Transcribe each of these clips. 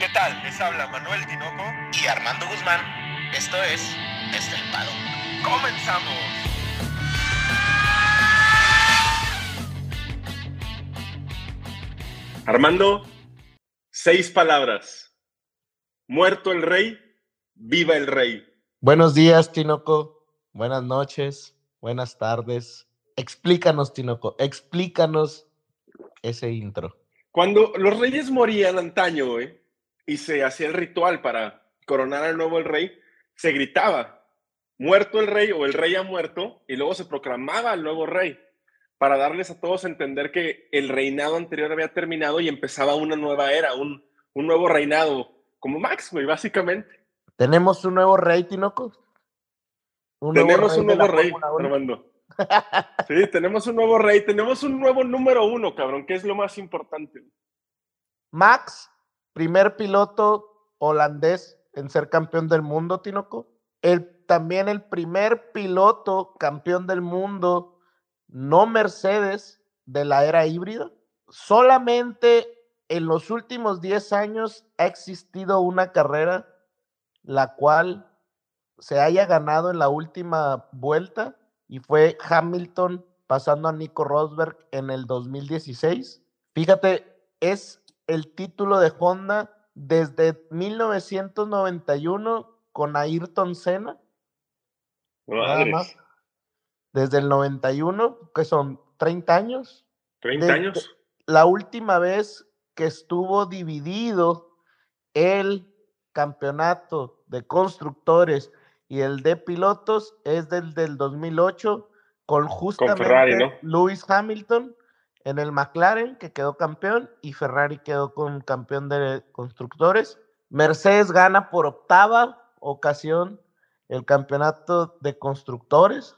¿Qué tal? Les habla Manuel Tinoco y Armando Guzmán. Esto es Estelpado. ¡Comenzamos! Armando, seis palabras. Muerto el rey, viva el rey. Buenos días, Tinoco. Buenas noches, buenas tardes. Explícanos, Tinoco, explícanos ese intro. Cuando los reyes morían antaño, güey, y se hacía el ritual para coronar al nuevo el rey, se gritaba, muerto el rey o el rey ha muerto, y luego se proclamaba al nuevo rey, para darles a todos a entender que el reinado anterior había terminado y empezaba una nueva era, un, un nuevo reinado, como Max, güey, básicamente. ¿Tenemos un nuevo rey, Tinoco? ¿Un tenemos un nuevo rey, Armando. Sí, tenemos un nuevo rey, tenemos un nuevo número uno, cabrón, que es lo más importante. Max primer piloto holandés en ser campeón del mundo, Tinoco. El, también el primer piloto campeón del mundo, no Mercedes, de la era híbrida. Solamente en los últimos 10 años ha existido una carrera la cual se haya ganado en la última vuelta y fue Hamilton pasando a Nico Rosberg en el 2016. Fíjate, es el título de Honda desde 1991 con Ayrton Senna. Nada más. Desde el 91, que son 30 años. 30 años. La última vez que estuvo dividido el campeonato de constructores y el de pilotos es del, del 2008 con justamente Lewis Hamilton en el McLaren, que quedó campeón, y Ferrari quedó con campeón de constructores. Mercedes gana por octava ocasión el campeonato de constructores.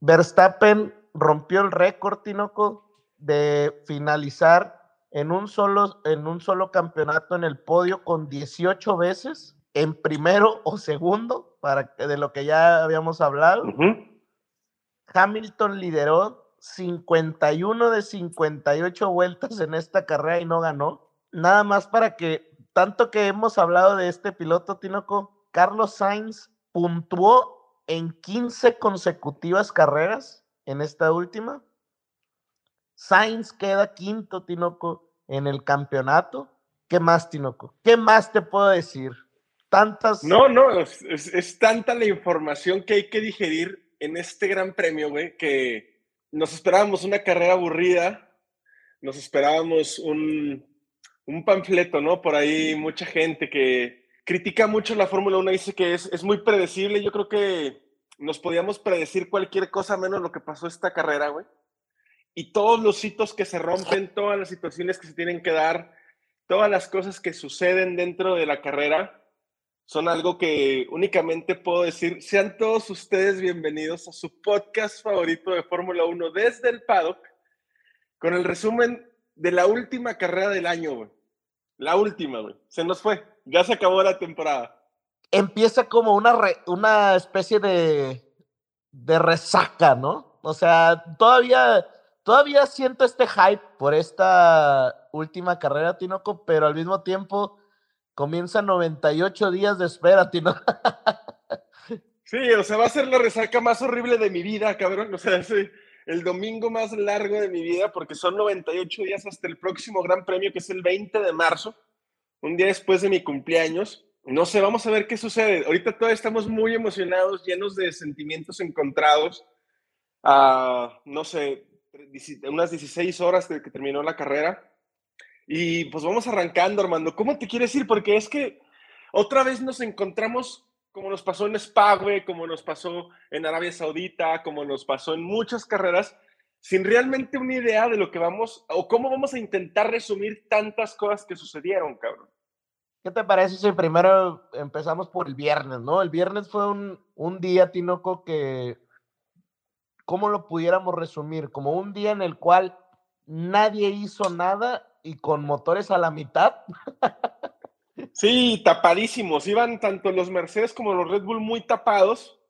Verstappen rompió el récord, Tinoco, de finalizar en un, solo, en un solo campeonato en el podio con 18 veces, en primero o segundo, para, de lo que ya habíamos hablado. Hamilton lideró 51 de 58 vueltas en esta carrera y no ganó. Nada más para que, tanto que hemos hablado de este piloto, Tinoco, Carlos Sainz puntuó en 15 consecutivas carreras en esta última. Sainz queda quinto, Tinoco, en el campeonato. ¿Qué más, Tinoco? ¿Qué más te puedo decir? Tantas. No, no, es, es tanta la información que hay que digerir en este gran premio, güey, que nos esperábamos una carrera aburrida, nos esperábamos un, un, panfleto, ¿no? Por ahí mucha gente que critica mucho la Fórmula 1, dice que es, es muy predecible. Yo creo que nos podíamos predecir cualquier cosa menos lo que pasó esta carrera, güey. Y todos los hitos que se rompen, todas las situaciones que se tienen que dar, todas las cosas que suceden dentro de la carrera, son algo que únicamente puedo decir. Sean todos ustedes bienvenidos a su podcast favorito de Fórmula 1 desde el paddock, con el resumen de la última carrera del año, güey. La última, güey. Se nos fue. Ya se acabó la temporada. Empieza como una, una especie de, de resaca, ¿no? O sea, todavía, todavía siento este hype por esta última carrera, Tinoco, pero al mismo tiempo comienza 98 días de espera, Tino. Sí, o sea, va a ser la resaca más horrible de mi vida, cabrón. O sea, es el domingo más largo de mi vida porque son 98 días hasta el próximo Gran Premio, que es el 20 de marzo, un día después de mi cumpleaños. No sé, vamos a ver qué sucede. Ahorita todos estamos muy emocionados, llenos de sentimientos encontrados. Ah, no sé, unas 16 horas de que terminó la carrera. Y pues vamos arrancando, Armando. ¿Cómo te quieres ir? Porque es que otra vez nos encontramos como nos pasó en Spa, güey, como nos pasó en Arabia Saudita, como nos pasó en muchas carreras, sin realmente una idea de lo que vamos o cómo vamos a intentar resumir tantas cosas que sucedieron, cabrón. ¿Qué te parece si primero empezamos por el viernes, no? El viernes fue un, un día, Tinoco, que, ¿cómo lo pudiéramos resumir? Como un día en el cual nadie hizo nada y con motores a la mitad. Sí, tapadísimos. Iban tanto los Mercedes como los Red Bull muy tapados.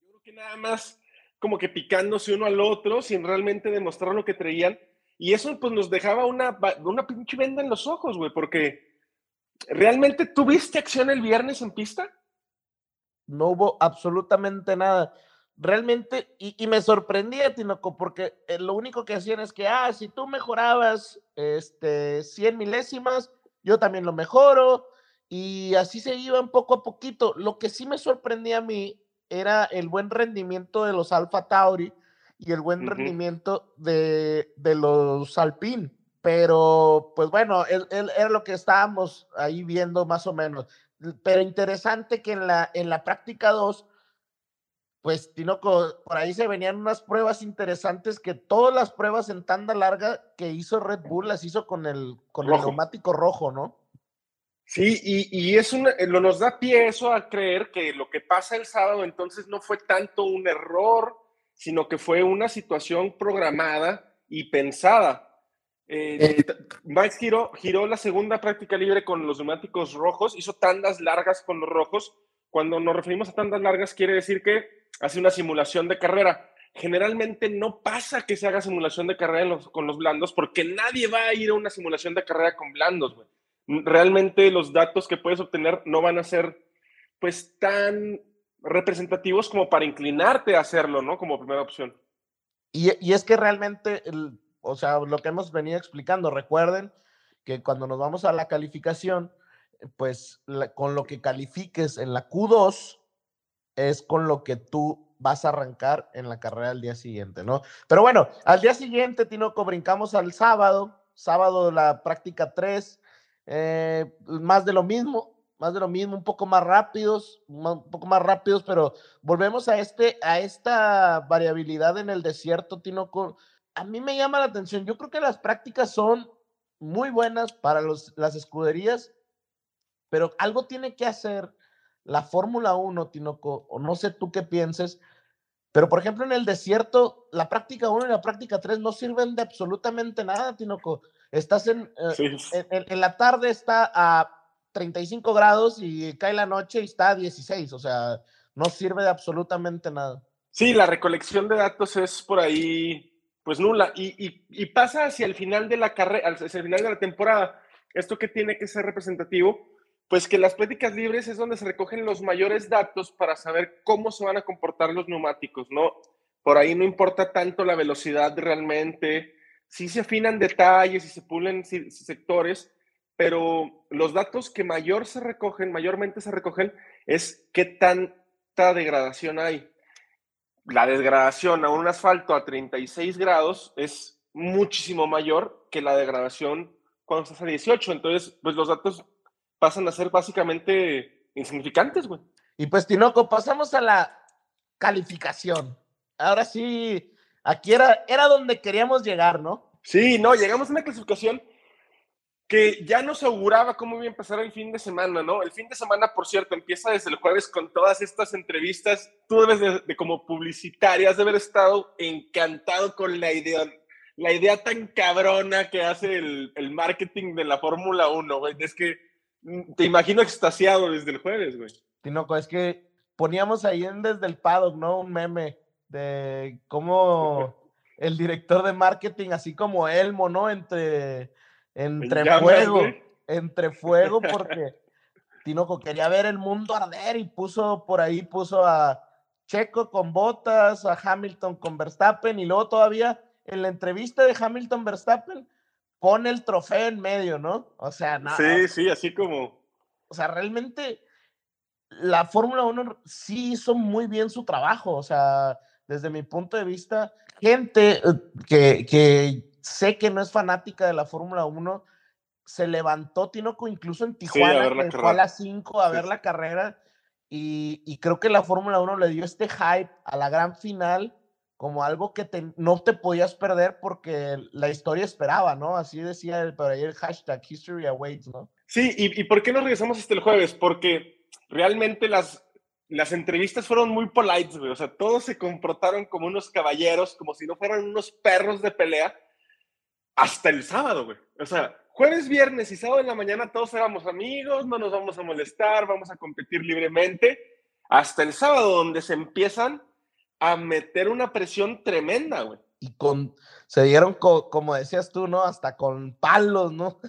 Yo creo que nada más como que picándose uno al otro sin realmente demostrar lo que traían. Y eso pues nos dejaba una, una pinche venda en los ojos, güey, porque ¿realmente tuviste acción el viernes en pista? No hubo absolutamente nada. Realmente, y, y me sorprendía, Tinoco, porque eh, lo único que hacían es que, ah, si tú mejorabas este, 100 milésimas, yo también lo mejoro, y así se iban poco a poquito. Lo que sí me sorprendía a mí era el buen rendimiento de los Alfa Tauri y el buen Ujú. rendimiento de, de los Alpine. Pero, pues bueno, él, él- era lo que estábamos ahí viendo más o menos. Pero interesante que en la, en la práctica 2, pues Tinoco, por ahí se venían unas pruebas interesantes que todas las pruebas en tanda larga que hizo Red Bull las hizo con el, con el Rojo. neumático rojo, ¿no? Sí, y, y es una, eh, lo nos da pie eso a creer que lo que pasa el sábado entonces no fue tanto un error, sino que fue una situación programada y pensada. Eh, t- Max giró, giró la segunda práctica libre con los neumáticos rojos, hizo tandas largas con los rojos. Cuando nos referimos a tandas largas, quiere decir que hace una simulación de carrera. Generalmente no pasa que se haga simulación de carrera con los blandos, porque nadie va a ir a una simulación de carrera con blandos, realmente los datos que puedes obtener no van a ser pues tan representativos como para inclinarte a hacerlo, ¿no? Como primera opción. Y, y es que realmente, o sea, lo que hemos venido explicando, recuerden que cuando nos vamos a la calificación, pues con lo que califiques en la Q2 es con lo que tú vas a arrancar en la carrera al día siguiente, ¿no? Pero bueno, al día siguiente, Tinoco, brincamos al sábado, sábado la práctica 3, eh, más de lo mismo, más de lo mismo, un poco más rápidos, un poco más rápidos, pero volvemos a, este, a esta variabilidad en el desierto, Tinoco. A mí me llama la atención, yo creo que las prácticas son muy buenas para los, las escuderías, pero algo tiene que hacer la Fórmula 1, Tinoco, o no sé tú qué pienses, pero por ejemplo en el desierto, la práctica 1 y la práctica 3 no sirven de absolutamente nada, Tinoco. Estás en, eh, Sí. en, en- en la tarde está a 35 grados y cae la noche y está a 16, o sea, no sirve de absolutamente nada. Sí, la recolección de datos es por ahí, pues nula. Y, y- y pasa hacia el final de la carrera, hacia el final de la temporada. Esto que tiene que ser representativo, pues que las pláticas libres es donde se recogen los mayores datos para saber cómo se van a comportar los neumáticos, ¿no? Por ahí no importa tanto la velocidad realmente, sí se afinan detalles y se pulen sectores, pero los datos que mayor se recogen, mayormente se recogen, es qué tanta degradación hay la degradación a un asfalto a 36 grados es muchísimo mayor que la degradación cuando estás a 18. Entonces, pues los datos pasan a ser básicamente insignificantes, güey. Y pues, Tinoco, pasamos a la calificación. Ahora sí, aquí era, era donde queríamos llegar, ¿no? Sí, no, llegamos a una clasificación que ya nos auguraba cómo iba a empezar el fin de semana, ¿no? El fin de semana, por cierto, empieza desde el jueves con todas estas entrevistas. Tú debes de, de como publicitarias de haber estado encantado con la idea, la idea tan cabrona que hace el, el marketing de la Fórmula 1, güey. Es que te imagino extasiado desde el jueves, güey. Tinoco, es que poníamos ahí en desde el paddock, ¿no? Un meme de cómo el director de marketing, así como Elmo, ¿no? Entre, entre llamas, fuego, güey. entre fuego, porque Tinoco quería ver el mundo arder y puso por ahí, puso a Checo con botas, a Hamilton con Verstappen y luego todavía en la entrevista de Hamilton Verstappen pone el trofeo en medio, ¿no? O sea, nada. Sí, sí, así como... o sea, realmente la Fórmula 1 sí hizo muy bien su trabajo, o sea, desde mi punto de vista, gente eh, que, que sé que no es fanática de la Fórmula 1, se levantó Tinoco incluso en Tijuana, que fue a las 5 a Sí, ver sí. la carrera, y, y creo que la Fórmula 1 le dio este hype a la gran final como algo que te- no te podías perder porque la historia esperaba, ¿no? Así decía el, por ahí el hashtag History Awaits, ¿no? Sí, ¿y, y por qué nos regresamos hasta el jueves? Porque realmente las, las entrevistas fueron muy polites, güey. O sea, todos se comportaron como unos caballeros, como si no fueran unos perros de pelea, hasta el sábado, güey. O sea, jueves, viernes y sábado en la mañana todos éramos amigos, no nos vamos a molestar, vamos a competir libremente. Hasta el sábado, donde se empiezan a meter una presión tremenda, güey. y con, se dieron, co- como decías tú, ¿no? Hasta con palos, ¿no?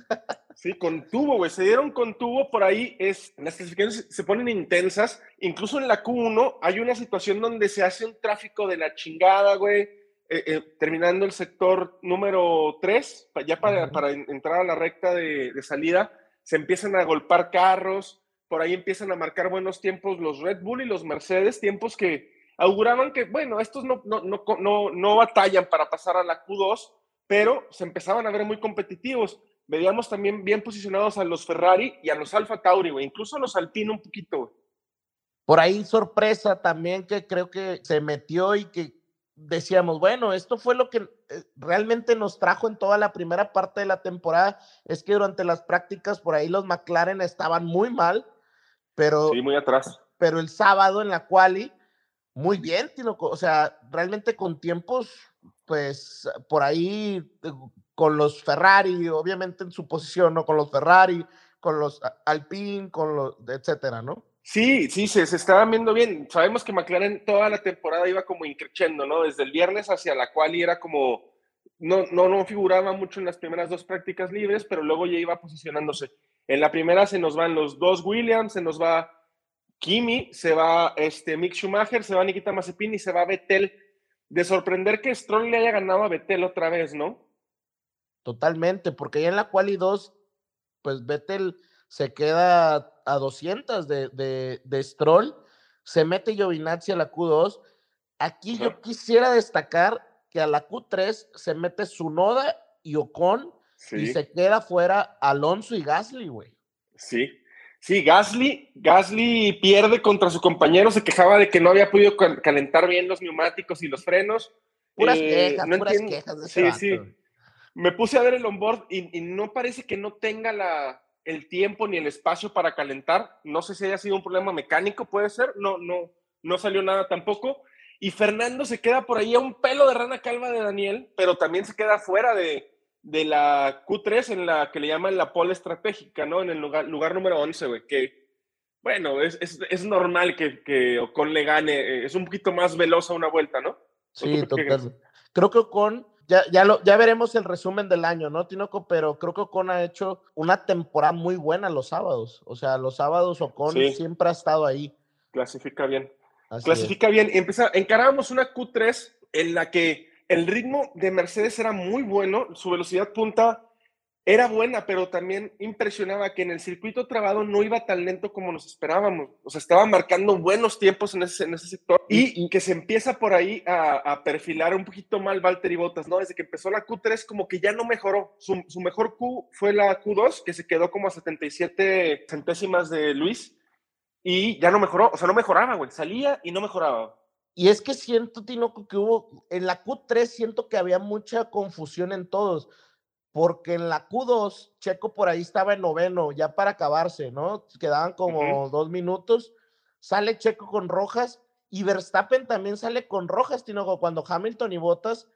Sí, con tubo, güey. Se dieron con tubo por ahí. Es, las clasificaciones se ponen intensas. Incluso en la Q1 hay una situación donde se hace un tráfico de la chingada, güey. Eh, eh, terminando el sector número 3, ya para, para entrar a la recta de, de, salida, se empiezan a golpar carros. Por ahí empiezan a marcar buenos tiempos los Red Bull y los Mercedes, tiempos que auguraban que, bueno, estos no, no, no, no, no batallan para pasar a la Q2, pero se empezaban a ver muy competitivos veíamos también bien posicionados a los Ferrari y a los Alfa Tauri, güey, incluso a los Alpine un poquito. Por ahí sorpresa también que creo que se metió y que decíamos, bueno, esto fue lo que eh, realmente nos trajo en toda la primera parte de la temporada, es que durante las prácticas por ahí los McLaren estaban muy mal, pero... Sí, muy atrás. Pero el sábado en la quali, muy bien, o sea, realmente con tiempos, pues por ahí con los Ferrari, obviamente en su posición, ¿no? Con los Ferrari, con los Alpine, con los, etcétera, ¿no? Sí, sí, se, se estaban viendo bien. Sabemos que McLaren toda la temporada iba como increciendo, ¿no? Desde el viernes hacia la cual era como, no, no, no figuraba mucho en las primeras dos prácticas libres, pero luego ya iba posicionándose. En la primera se nos van los dos Williams, se nos va Kimi, se va este Mick Schumacher, se va Nikita Mazepin y se va Vettel. De sorprender que Stroll le haya ganado a Vettel otra vez, ¿no? Totalmente, porque ya en la quali 2, pues Vettel se queda a 200 de, de, de Stroll, se mete Giovinazzi a la Q2. Aquí yo quisiera destacar que a la Q3 se mete Sunoda y Ocon y se queda fuera Alonso y Gasly, güey. Sí, sí, Gasly, Gasly pierde contra su compañero, se quejaba de que no había podido calentar bien los neumáticos y los frenos. Puras eh, quejas, puras quejas de Sí, sí me puse a ver el onboard y, y no parece que no tenga la, el tiempo ni el espacio para calentar. No sé si haya sido un problema mecánico, puede ser. No, no, no salió nada tampoco. Y Fernando se queda por ahí a un pelo de rana calva de Daniel, pero también se queda fuera de, de la Q3 en la que le llaman la pole estratégica, ¿no? En el lugar, lugar número 11, güey, que, bueno, es, es, es normal que, que, Ocon le gane, eh, es un poquito más veloz a una vuelta, ¿no? Sí, total. Creo que Ocon ya, ya, lo, ya veremos el resumen del año, ¿no, Tinoco? Pero creo que Ocon ha hecho una temporada muy buena los sábados. O sea, los sábados Ocon siempre ha estado ahí. Clasifica bien. Clasifica bien. Empieza, encarábamos una Q3 en la que el ritmo de Mercedes era muy bueno, su velocidad punta era buena, pero también impresionaba que en el circuito trabado no iba tan lento como nos esperábamos. O sea, estaba marcando buenos tiempos en ese, en ese sector y, que se empieza por ahí a, perfilar un poquito mal Valtteri Bottas, ¿no? Desde que empezó la Q3 como que ya no mejoró. Su, su mejor Q fue la Q2, que se quedó como a 77 centésimas de Luis y ya no mejoró. O sea, no mejoraba, güey. Salía y no mejoraba. Y es que siento, Tinoco, que hubo, en la Q3 siento que había mucha confusión en todos porque en la Q2 Checo por ahí estaba en noveno, ya para acabarse, ¿no? Quedaban como dos minutos, sale Checo con rojas y Verstappen también sale con rojas, Tinoco, cuando Hamilton y Bottas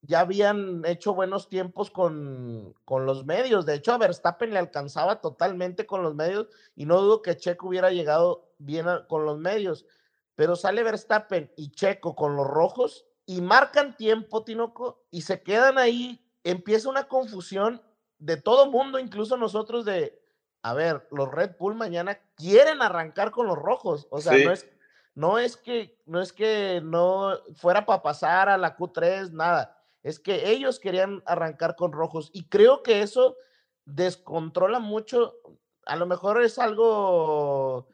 ya habían hecho buenos tiempos con, con los medios. De hecho, a Verstappen le alcanzaba totalmente con los medios y no dudo que Checo hubiera llegado bien con los medios. Pero sale Verstappen y Checo con los rojos y marcan tiempo, Tinoco, y se quedan ahí. Empieza una confusión de todo mundo, incluso nosotros de, a ver, los Red Bull mañana quieren arrancar con los rojos, o sea, no es no es que no es que no fuera para pasar a la Q3 nada, es que ellos querían arrancar con rojos y creo que eso descontrola mucho, a lo mejor es algo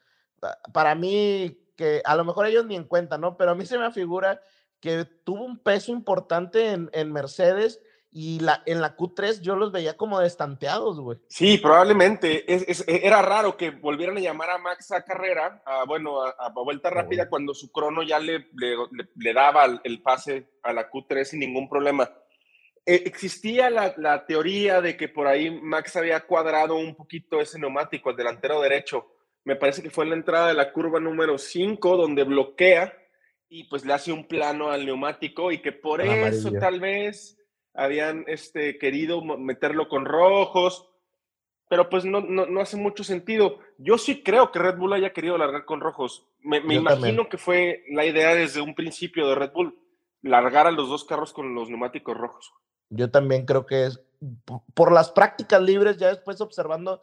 para mí que a lo mejor ellos ni en cuenta, ¿no? Pero a mí se me figura que tuvo un peso importante en, en Mercedes y la, en la Q3 yo los veía como destanteados, güey. Sí, probablemente. Es, e, era raro que volvieran a llamar a Max a carrera, a, bueno, a, vuelta rápida, cuando su crono ya le, le, daba el, pase a la Q3 sin ningún problema. E, existía la, la, teoría de que por ahí Max había cuadrado un poquito ese neumático, el delantero derecho. Me parece que fue en la entrada de la curva número 5, donde bloquea y pues le hace un plano al neumático y que por eso tal vez habían este, querido meterlo con rojos, pero pues no, no, hace mucho sentido. Yo sí creo que Red Bull haya querido largar con rojos. Me, imagino que fue la idea desde un principio de Red Bull, largar a los dos carros con los neumáticos rojos. Yo también creo que es, por las prácticas libres, ya después observando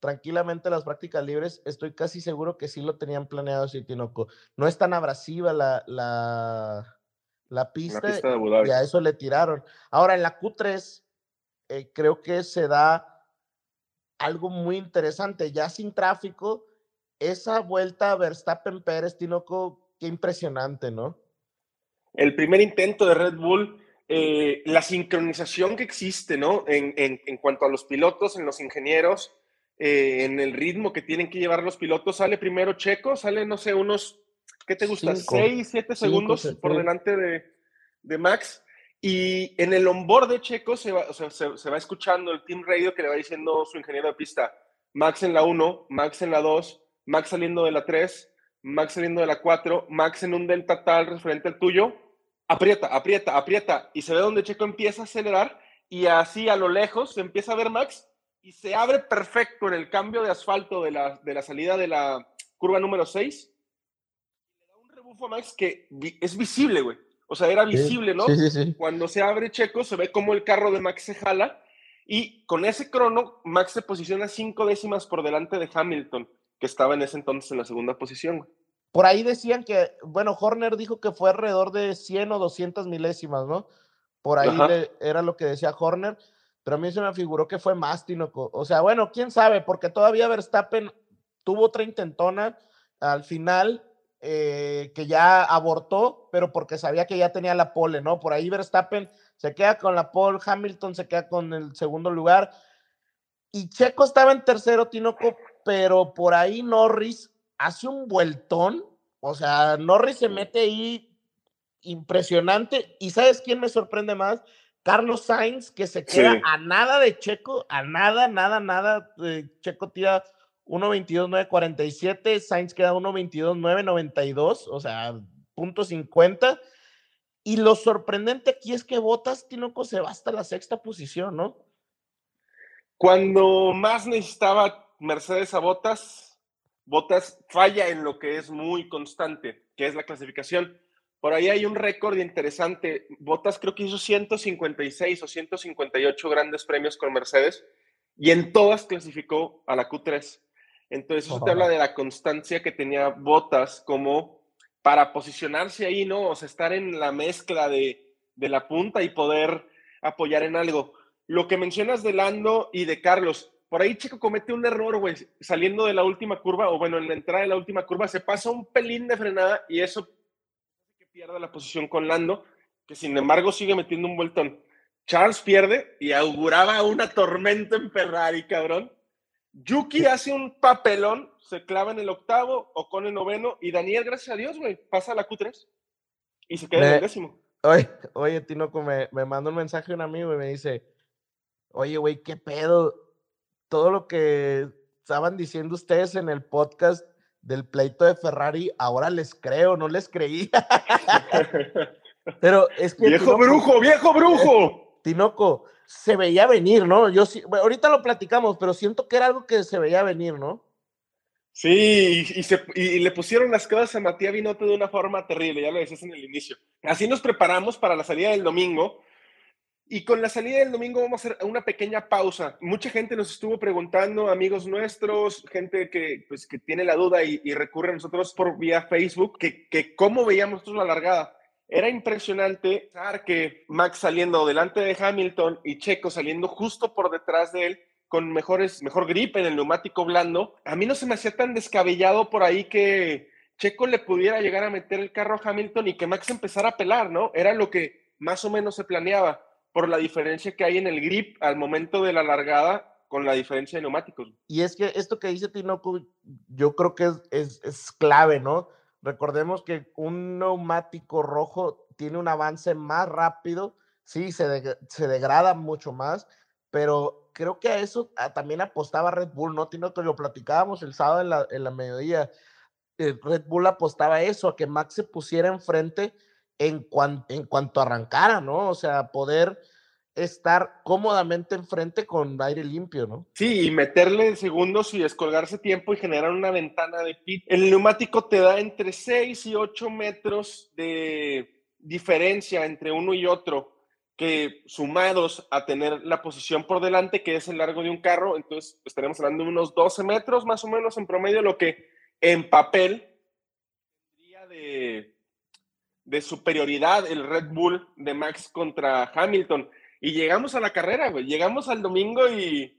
tranquilamente las prácticas libres, estoy casi seguro que sí lo tenían planeado así, Tinoco. No es tan abrasiva la, la, la pista, y a eso le tiraron. Ahora, en la Q3, eh, creo que se da algo muy interesante, ya sin tráfico, esa vuelta a Verstappen-Pérez, Tinoco, qué impresionante, ¿no? El primer intento de Red Bull, eh, la sincronización que existe, ¿no? En, en, en cuanto a los pilotos, en los ingenieros, eh, en el ritmo que tienen que llevar los pilotos. Sale primero Checo, sale, no sé, unos, ¿qué te gusta? Seis, siete segundos por delante de, Max. Y en el onboard de Checo se va, se, va escuchando el team radio que le va diciendo su ingeniero de pista, Max en la 1, Max en la 2, Max saliendo de la 3, Max saliendo de la 4, Max en un delta tal referente al tuyo, aprieta, aprieta, aprieta, y se ve donde Checo empieza a acelerar y así a lo lejos se empieza a ver Max y se abre perfecto en el cambio de asfalto de la, de la salida de la curva número 6. Le da un rebufo a Max que es visible, güey. O sea, era visible, ¿no? Sí, sí, Cuando se abre Checo, se ve como el carro de Max se jala y con ese crono, Max se posiciona cinco décimas por delante de Hamilton, que estaba en ese entonces en la segunda posición, güey. Por ahí decían que, bueno, Horner dijo que fue alrededor de 100 o 200 milésimas, ¿no? Por ahí era lo que decía Horner pero a mí se me figuró que fue más, Tinoco. O sea, bueno, quién sabe, porque todavía Verstappen tuvo otra intentona al final eh, que ya abortó, pero porque sabía que ya tenía la pole, ¿no? Por ahí Verstappen se queda con la pole, Hamilton se queda con el segundo lugar. Y Checo estaba en tercero, Tinoco, pero por ahí Norris hace un vueltón. O sea, Norris se mete ahí impresionante. ¿Y sabes quién me sorprende más? Carlos Sainz, que se queda a nada de Checo, a nada, nada, nada. Checo tira 1.22.947, Sainz queda 1.22.992, o sea, punto 50. Y lo sorprendente aquí es que Botas, Tinoco, se va hasta la sexta posición, ¿no? Cuando más necesitaba Mercedes a Botas, Botas falla en lo que es muy constante, que es la clasificación. Por ahí hay un récord interesante. Botas creo que hizo 156 o 158 grandes premios con Mercedes y en todas clasificó a la Q3. Entonces eso te habla de la constancia que tenía Botas como para posicionarse ahí, ¿no? O sea, estar en la mezcla de, de la punta y poder apoyar en algo. Lo que mencionas de Lando y de Carlos, por ahí Chico comete un error, güey, saliendo de la última curva, o bueno, en la entrada de la última curva, se pasa un pelín de frenada y eso pierde la posición con Lando, que sin embargo sigue metiendo un vueltón. Charles pierde y auguraba una tormenta en Ferrari, cabrón. Yuki hace un papelón, se clava en el octavo, o con el noveno, y Daniel, gracias a Dios, güey, pasa a la Q3 y se queda en el décimo. Oye, oye Tinoco, me, me manda un mensaje un amigo y me dice, oye, güey, qué pedo, todo lo que estaban diciendo ustedes en el podcast del pleito de Ferrari, ahora les creo, no les creía. Pero es que. ¡Viejo brujo, viejo brujo! Tinoco, se veía venir, ¿no? Yo sí, ahorita lo platicamos, pero siento que era algo que se veía venir, ¿no? Sí, y, se, y, le pusieron las cosas a Matías Binotto de una forma terrible, ya lo decías en el inicio. Así nos preparamos para la salida del domingo, y con la salida del domingo vamos a hacer una pequeña pausa. Mucha gente nos estuvo preguntando, amigos nuestros, gente que, pues, que tiene la duda y, recurre a nosotros por vía Facebook, que, que cómo veíamos nosotros la largada. Era impresionante que Max saliendo delante de Hamilton y Checo saliendo justo por detrás de él con mejores, mejor grip en el neumático blando. A mí no se me hacía tan descabellado por ahí que Checo le pudiera llegar a meter el carro a Hamilton y que Max empezara a pelar, ¿no? Era lo que más o menos se planeaba por la diferencia que hay en el grip al momento de la largada con la diferencia de neumáticos. Y es que esto que dice Tinoco, yo creo que es, es, clave, ¿no? Recordemos que un neumático rojo tiene un avance más rápido, sí, se, degrada mucho más, pero creo que a eso también apostaba Red Bull, ¿no? Tinoco, lo platicábamos el sábado en la, en la mediodía. Eh, Red Bull apostaba a eso, a que Max se pusiera enfrente en, en cuanto arrancara, ¿no? O sea, poder estar cómodamente enfrente con aire limpio, ¿no? Sí, y meterle segundos y descolgarse tiempo y generar una ventana de pit. El neumático te da entre 6 y 8 metros de diferencia entre uno y otro. que sumados a tener la posición por delante, que es el largo de un carro, entonces estaremos hablando de unos 12 metros más o menos en promedio, lo que en papel de, de superioridad el Red Bull de Max contra Hamilton. Y llegamos a la carrera, güey. Llegamos al domingo y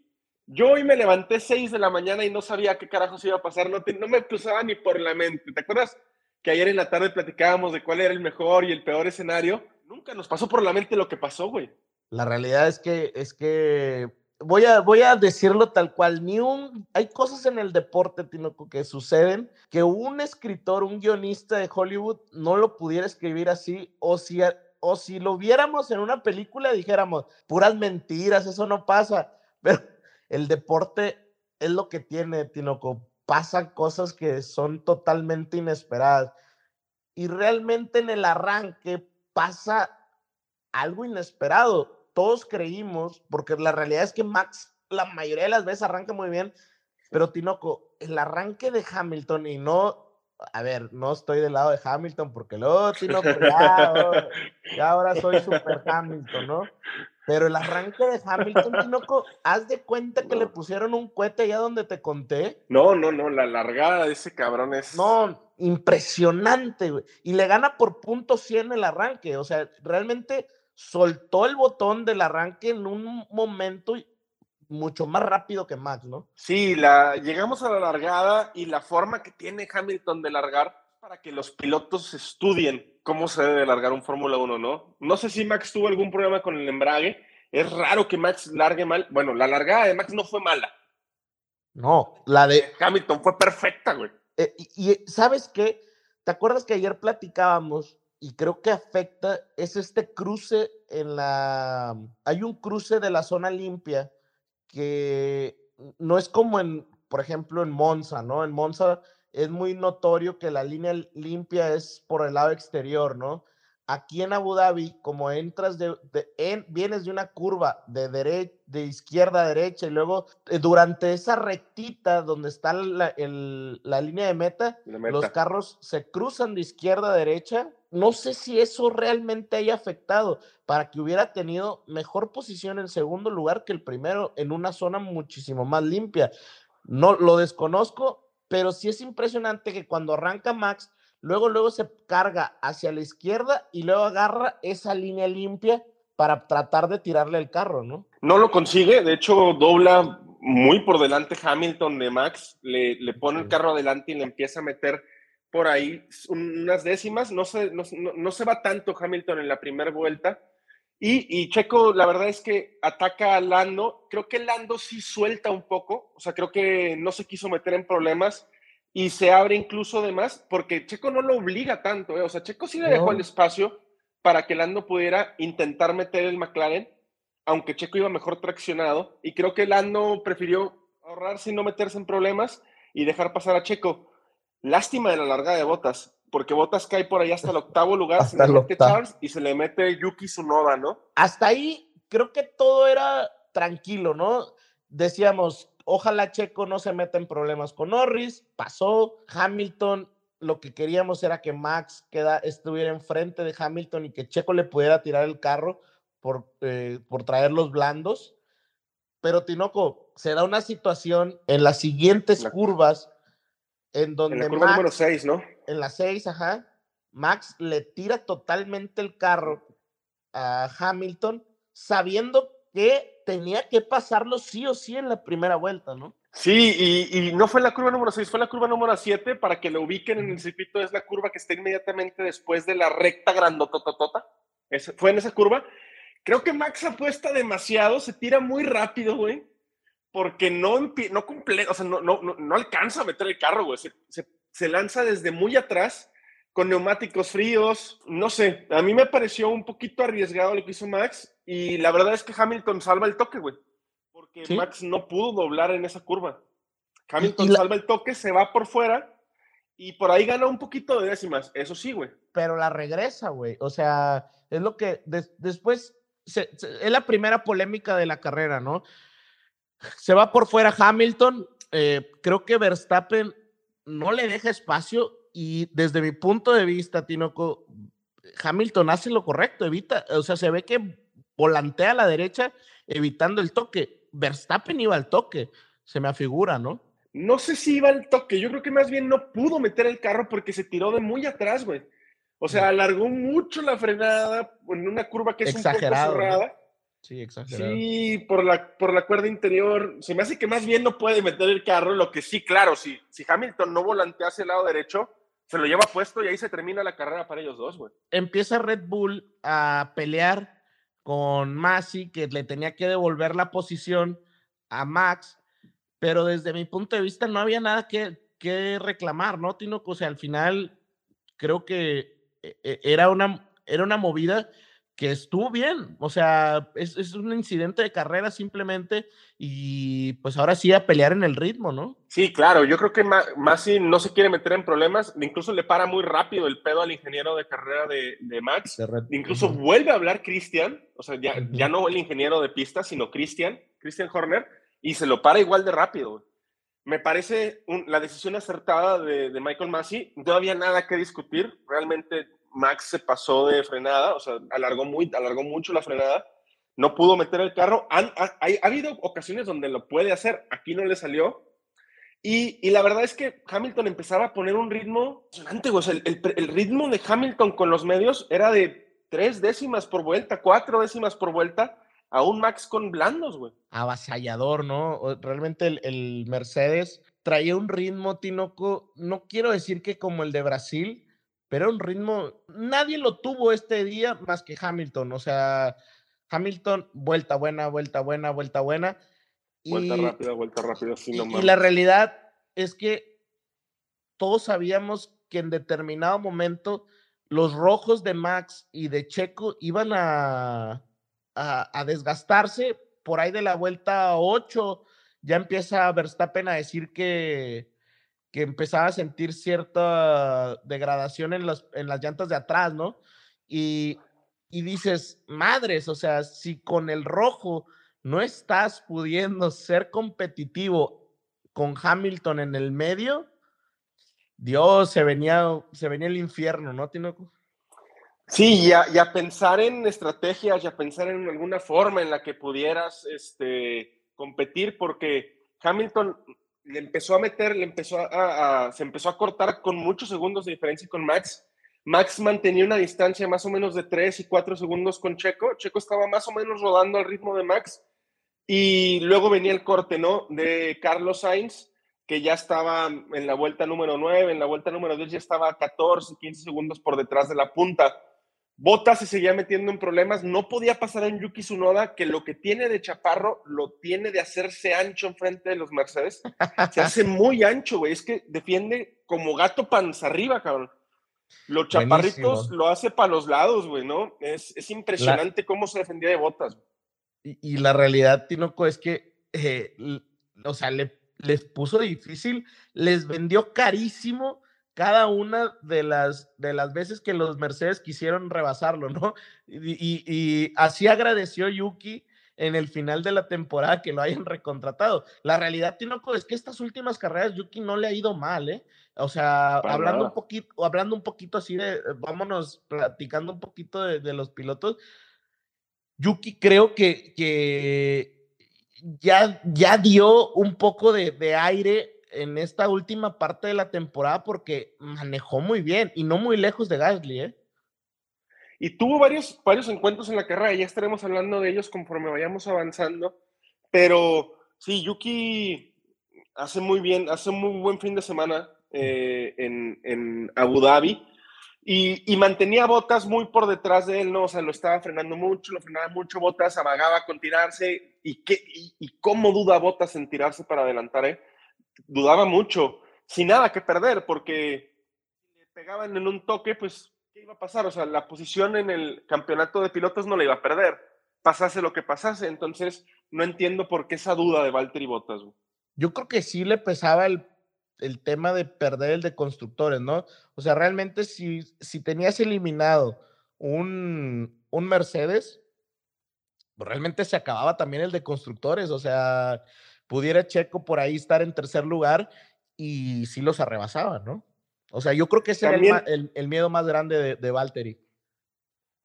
yo hoy me levanté 6 de la mañana y no sabía qué carajos iba a pasar. No, no me cruzaba ni por la mente. ¿Te acuerdas que ayer en la tarde platicábamos de cuál era el mejor y el peor escenario? Nunca nos pasó por la mente lo que pasó, güey. La realidad es que, es que voy a, voy a decirlo tal cual, ni un, hay cosas en el deporte, Tinoco, que suceden que un escritor, un guionista de Hollywood no lo pudiera escribir así, o si, o si lo viéramos en una película dijéramos, puras mentiras, eso no pasa, pero el deporte es lo que tiene, Tinoco, pasan cosas que son totalmente inesperadas. Y realmente en el arranque pasa algo inesperado todos creímos, porque la realidad es que Max la mayoría de las veces arranca muy bien, pero Tinoco, el arranque de Hamilton y no, a ver, no estoy del lado de Hamilton porque luego Tinoco, ya, ahora, soy super Hamilton, ¿no? Pero el arranque de Hamilton, Tinoco, haz de cuenta que le pusieron un cohete allá donde te conté. No, no, no, la largada de ese cabrón es. No, impresionante, güey. Y le gana por punto 100 el arranque. O sea, realmente soltó el botón del arranque en un momento mucho más rápido que Max, ¿no? Sí, la, llegamos a la largada y la forma que tiene Hamilton de largar para que los pilotos estudien cómo se debe largar un Fórmula 1, ¿no? No sé si Max tuvo algún problema con el embrague. Es raro que Max largue mal. Bueno, la largada de Max no fue mala. No, la de Hamilton fue perfecta, güey. Eh, y, y, ¿sabes qué? ¿Te acuerdas que ayer platicábamos y creo que afecta es este cruce en la... Hay un cruce de la zona limpia que no es como en, por ejemplo, en Monza, ¿no? En Monza es muy notorio que la línea limpia es por el lado exterior, ¿no? Aquí en Abu Dhabi, como entras de, en, vienes de una curva de, de izquierda a derecha y luego eh, durante esa rectita donde está la, la línea de meta, meta, los carros se cruzan de izquierda a derecha no sé si eso realmente haya afectado para que hubiera tenido mejor posición en segundo lugar que el primero en una zona muchísimo más limpia. No lo desconozco, pero sí es impresionante que cuando arranca Max, luego luego se carga hacia la izquierda y luego agarra esa línea limpia para tratar de tirarle el carro, ¿no? No lo consigue, de hecho dobla muy por delante Hamilton de Max, le, le pone el carro adelante y le empieza a meter por ahí unas décimas, no se, no, no, se va tanto Hamilton en la primera vuelta. Y, y, Checo, la verdad es que ataca a Lando. Creo que Lando sí suelta un poco, o sea, creo que no se quiso meter en problemas y se abre incluso de más, porque Checo no lo obliga tanto, ¿eh? o sea, Checo sí le dejó el espacio para que Lando pudiera intentar meter el McLaren, aunque Checo iba mejor traccionado, y creo que Lando prefirió ahorrarse y no meterse en problemas y dejar pasar a Checo. Lástima de la largada de Botas, porque Botas cae por ahí hasta el octavo lugar, se le mete Charles y se le mete Yuki Tsunoda, ¿no? Hasta ahí creo que todo era tranquilo, ¿no? Decíamos, ojalá Checo no se meta en problemas con Norris, pasó, Hamilton, lo que queríamos era que Max queda, estuviera enfrente de Hamilton y que Checo le pudiera tirar el carro por, eh, por traer los blandos. Pero Tinoco, se da una situación en las siguientes curvas en donde en la curva número 6, ¿no? En la 6, ajá. Max le tira totalmente el carro a Hamilton, sabiendo que tenía que pasarlo sí o sí en la primera vuelta, ¿no? Sí, y, y no fue la curva número 6, fue la curva número 7, para que lo ubiquen en el circuito, es la curva que está inmediatamente después de la recta grandotototota. fue en esa curva. Creo que Max apuesta demasiado, se tira muy rápido, güey porque no, no cumple, o sea, no, no, no, alcanza a meter el carro, güey. Se, se, lanza desde muy atrás con neumáticos fríos. No sé, a mí me pareció un poquito arriesgado lo que hizo Max y la verdad es que Hamilton salva el toque, güey. Porque Max no pudo doblar en esa curva. Hamilton salva el toque, se va por fuera y por ahí gana un poquito de décimas, eso sí, güey. Pero la regresa, güey. O sea, es lo que después es la primera polémica de la carrera, ¿no? Se va por fuera Hamilton. Eh, creo que Verstappen no le deja espacio y desde mi punto de vista, Tinoco, Hamilton hace lo correcto, evita, o sea, se ve que volantea a la derecha evitando el toque. Verstappen iba al toque, se me afigura, ¿no? No sé si iba al toque, yo creo que más bien no pudo meter el carro porque se tiró de muy atrás, güey. O sea, alargó mucho la frenada en una curva que es Exagerado, un poco cerrada. Sí, exagerado. Sí, por la, por la cuerda interior. Se me hace que más bien no puede meter el carro. Lo que sí, claro, si, si Hamilton no volantea hacia el lado derecho, se lo lleva puesto y ahí se termina la carrera para ellos dos, güey. Empieza Red Bull a pelear con Masi, que le tenía que devolver la posición a Max, pero desde mi punto de vista no había nada que, que reclamar, ¿no, Tino? O sea, al final creo que e- e- era una, era una movida que estuvo bien, o sea, es, es un incidente de carrera simplemente y pues ahora sí a pelear en el ritmo, ¿no? Sí, claro, yo creo que Ma- Masi no se quiere meter en problemas, incluso le para muy rápido el pedo al ingeniero de carrera de, de Max. De Incluso vuelve a hablar Cristian, o sea, ya, ya no el ingeniero de pista, sino Cristian, Cristian Horner, y se lo para igual de rápido. Me parece un- la decisión acertada de, de Michael Massey. No había nada que discutir. Realmente Max se pasó de frenada, o sea, alargó, muy, alargó mucho la frenada. No pudo meter el carro. Han- ha, ha habido ocasiones donde lo puede hacer. Aquí no le salió. Y, y la verdad es que Hamilton empezaba a poner un ritmo impresionante. O sea, el, el- ritmo de Hamilton con los medios era de tres décimas por vuelta, cuatro décimas por vuelta, a un Max con blandos, güey. avasallador, ¿no? Realmente el, el Mercedes traía un ritmo, Tinoco, no quiero decir que como el de Brasil, pero un ritmo, nadie lo tuvo este día más que Hamilton, o sea, Hamilton, vuelta buena, vuelta buena, vuelta buena. Vuelta y- rápida, vuelta rápida, así y, no y mames. la realidad es que todos sabíamos que en determinado momento los rojos de Max y de Checo iban a, a, a desgastarse por ahí de la vuelta 8. Ya empieza Verstappen a decir que, que empezaba a sentir cierta degradación en, las en las llantas de atrás, ¿no? Y, y dices, madres, o sea, si con el rojo no estás pudiendo ser competitivo con Hamilton en el medio, Dios, se venía, se venía el infierno, ¿no, Tinoco? Sí, y a, y a pensar en estrategias y a pensar en alguna forma en la que pudieras este, competir, porque Hamilton le empezó a meter, le empezó a, se empezó a cortar con muchos segundos de diferencia con Max. Max mantenía una distancia más o menos de 3 y 4 segundos con Checo. Checo estaba más o menos rodando al ritmo de Max. Y luego venía el corte, ¿no? De Carlos Sainz, que ya estaba en la vuelta número 9, en la vuelta número 10 ya estaba 14, 15 segundos por detrás de la punta. Bottas se seguía metiendo en problemas, no podía pasar en Yuki Tsunoda, que lo que tiene de chaparro lo tiene de hacerse ancho enfrente de los Mercedes. Se hace muy ancho, güey, es que defiende como gato panza arriba, cabrón. Los chaparritos Buenísimo. lo hace para los lados, güey, ¿no? Es, es impresionante cómo se defendía de Botas. Y, y la realidad, Tinoco, es que, eh, o sea, le- les puso difícil, les vendió carísimo cada una de las, de las veces que los Mercedes quisieron rebasarlo, ¿no? Y, y- y así agradeció Yuki en el final de la temporada que lo hayan recontratado. La realidad, Tinoco, es que estas últimas carreras Yuki no le ha ido mal, ¿eh? O sea, Para hablando nada. un poquito, hablando un poquito así de, eh, vámonos platicando un poquito de, de los pilotos. Yuki creo que, que ya, ya dio un poco de, de aire en esta última parte de la temporada porque manejó muy bien y no muy lejos de Gasly, ¿eh? Y tuvo varios, varios encuentros en la carrera, ya estaremos hablando de ellos conforme vayamos avanzando. Pero sí, Yuki hace muy bien, hace muy buen fin de semana eh, en, en Abu Dhabi. Y, y mantenía Botas muy por detrás de él, ¿no? O sea, lo estaba frenando mucho, lo frenaba mucho, Botas amagaba con tirarse. ¿Y, qué, y, y cómo duda Botas en tirarse para adelantar, eh? Dudaba mucho, sin nada que perder, porque le pegaban en un toque, pues, ¿qué iba a pasar? O sea, la posición en el campeonato de pilotos no la iba a perder, pasase lo que pasase. Entonces, no entiendo por qué esa duda de Valtteri Bottas. Yo creo que sí le pesaba el, el tema de perder el de constructores, ¿no? O sea, realmente si, si tenías eliminado un, un Mercedes, pues realmente se acababa también el de constructores, o sea, pudiera Checo por ahí estar en tercer lugar y sí los arrebasaba, ¿no? O sea, yo creo que ese También- era el, ma- el- el miedo más grande de, de Valtteri.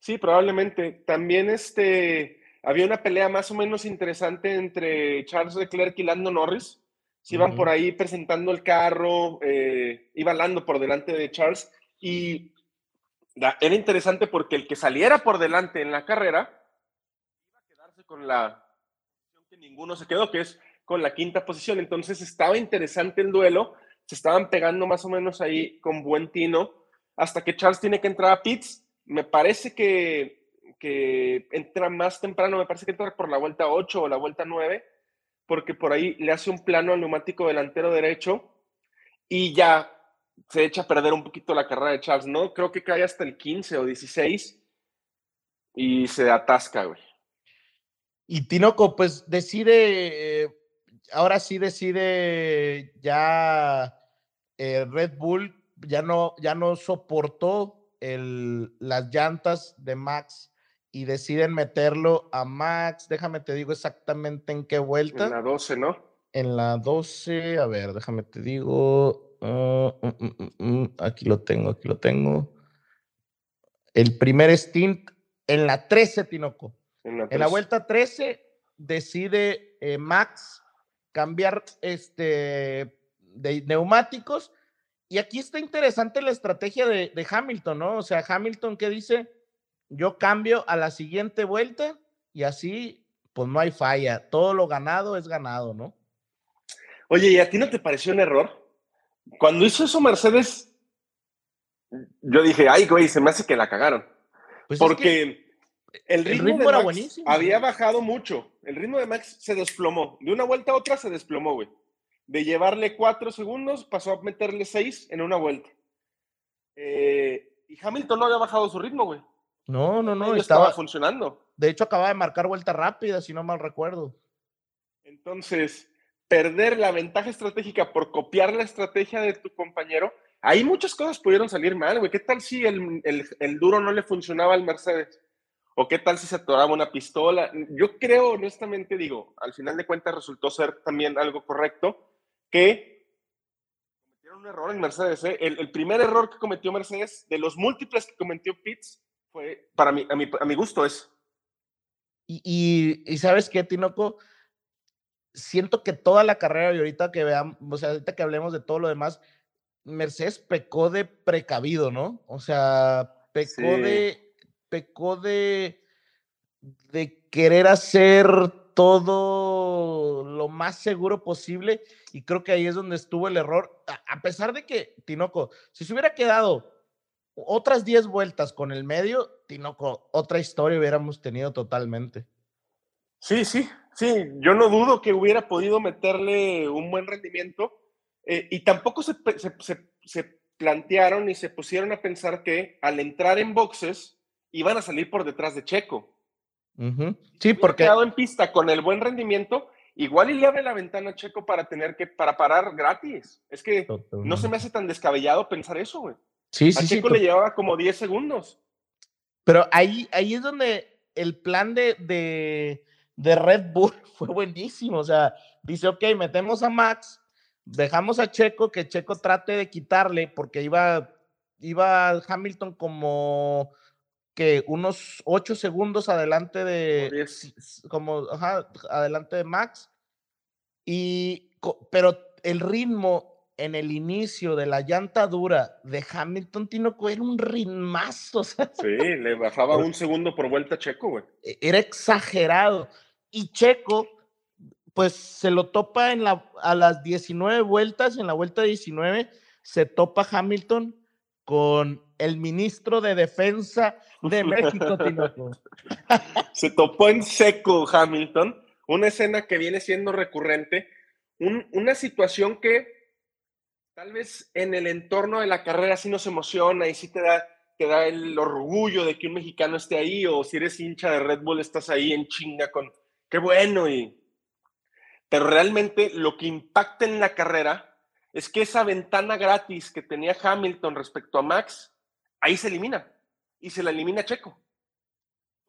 Sí, probablemente. También este, había una pelea más o menos interesante entre Charles Leclerc y Lando Norris. Se iban por ahí presentando el carro, eh, iba Lando por delante de Charles y era interesante porque el que saliera por delante en la carrera iba a quedarse con la que ninguno se quedó, que es con la quinta posición. Entonces estaba interesante el duelo, se estaban pegando más o menos ahí con buen tino, hasta que Charles tiene que entrar a pits. Me parece que, que entra más temprano, me parece que entra por la vuelta 8 o la vuelta 9, porque por ahí le hace un plano al neumático delantero derecho y ya se echa a perder un poquito la carrera de Charles, ¿no? Creo que cae hasta el 15 o 16 y se atasca, güey. Y Tinoco, pues decide, eh, ahora sí decide ya eh, Red Bull, ya no, ya no soportó el, las llantas de Max y deciden meterlo a Max. Déjame te digo exactamente en qué vuelta. En la 12, ¿no? En la 12, a ver, déjame te digo. Ah, mm, mm, mm, aquí lo tengo, aquí lo tengo. El primer stint en la 13, Tinoco. En la, vuelta 13 decide eh, Max cambiar este, de neumáticos. Y aquí está interesante la estrategia de, de Hamilton, ¿no? O sea, Hamilton que dice, yo cambio a la siguiente vuelta y así, pues no hay falla. Todo lo ganado es ganado, ¿no? Oye, ¿y a ti no te pareció un error? Cuando hizo eso Mercedes, yo dije, ay, güey, se me hace que la cagaron. Pues Porque el ritmo, de Max había bajado mucho. El ritmo de Max se desplomó. De una vuelta a otra se desplomó, güey. De llevarle cuatro segundos, pasó a meterle seis en una vuelta. Eh, y Hamilton no había bajado su ritmo, güey. No, no, no. Estaba, funcionando. De hecho, acababa de marcar vuelta rápida, si no mal recuerdo. Entonces, perder la ventaja estratégica por copiar la estrategia de tu compañero, ahí muchas cosas pudieron salir mal, güey. ¿Qué tal si el, el, duro no le funcionaba al Mercedes? ¿O qué tal si se atoraba una pistola? Yo creo, honestamente, digo, al final de cuentas resultó ser también algo correcto, que cometieron un error en Mercedes. ¿eh? El, primer error que cometió Mercedes, de los múltiples que cometió Pitts, fue, para mí, a mi, a mi gusto, es. Y, y, y, sabes qué, Tinoco, siento que toda la carrera y ahorita que veamos, o sea, ahorita que hablemos de todo lo demás, Mercedes pecó de precavido, ¿no? O sea, pecó de, pecó de, querer hacer todo lo más seguro posible y creo que ahí es donde estuvo el error, a, pesar de que Tinoco, si se hubiera quedado otras 10 vueltas con el medio, Tinoco, otra historia hubiéramos tenido totalmente. Sí, sí, sí, yo no dudo que hubiera podido meterle un buen rendimiento eh, y tampoco se, plantearon y se pusieron a pensar que al entrar en boxes iban a salir por detrás de Checo. Sí, porque... quedado en pista con el buen rendimiento, igual y le abre la ventana a Checo para tener que, para parar gratis. Es que no se me hace tan descabellado pensar eso, güey. Sí, sí, a Checo le llevaba como 10 segundos. Pero ahí, ahí es donde el plan de, de Red Bull fue buenísimo. O sea, dice, ok, metemos a Max, dejamos a Checo, que Checo trate de quitarle, porque iba, iba Hamilton como que unos ocho segundos adelante de, como, adelante de Max. Y, pero el ritmo en el inicio de la llanta dura de Hamilton Tinoco era un ritmazo. sí, le bajaba un segundo por vuelta a Checo, güey. E, era exagerado. Y Checo, pues se lo topa en la, a las 19 vueltas, en la vuelta 19, se topa Hamilton con el ministro de Defensa de México, Tinoco. se topó en seco Hamilton, una escena que viene siendo recurrente, una situación que tal vez en el entorno de la carrera sí nos emociona y sí te da, te da el orgullo de que un mexicano esté ahí, o si eres hincha de Red Bull, estás ahí en chinga con, qué bueno. Y... Pero realmente lo que impacta en la carrera es que esa ventana gratis que tenía Hamilton respecto a Max, ahí se elimina. Y se la elimina Checo.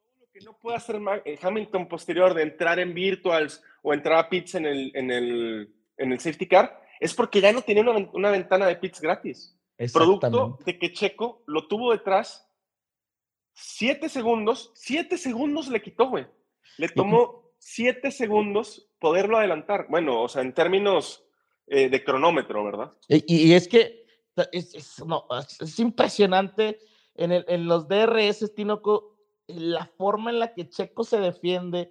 Todo lo que no puede hacer eh, Hamilton posterior de entrar en virtuals o entrar a pits en el, en el, en el safety car, es porque ya no tenía una, una ventana de pits gratis. Producto de que Checo lo tuvo detrás siete segundos, siete segundos le quitó, güey. Le tomó siete segundos poderlo adelantar. Bueno, o sea, en términos eh, de cronómetro, ¿verdad? Y, es que es, es, impresionante en, el, en los DRS, Tinoco, la forma en la que Checo se defiende.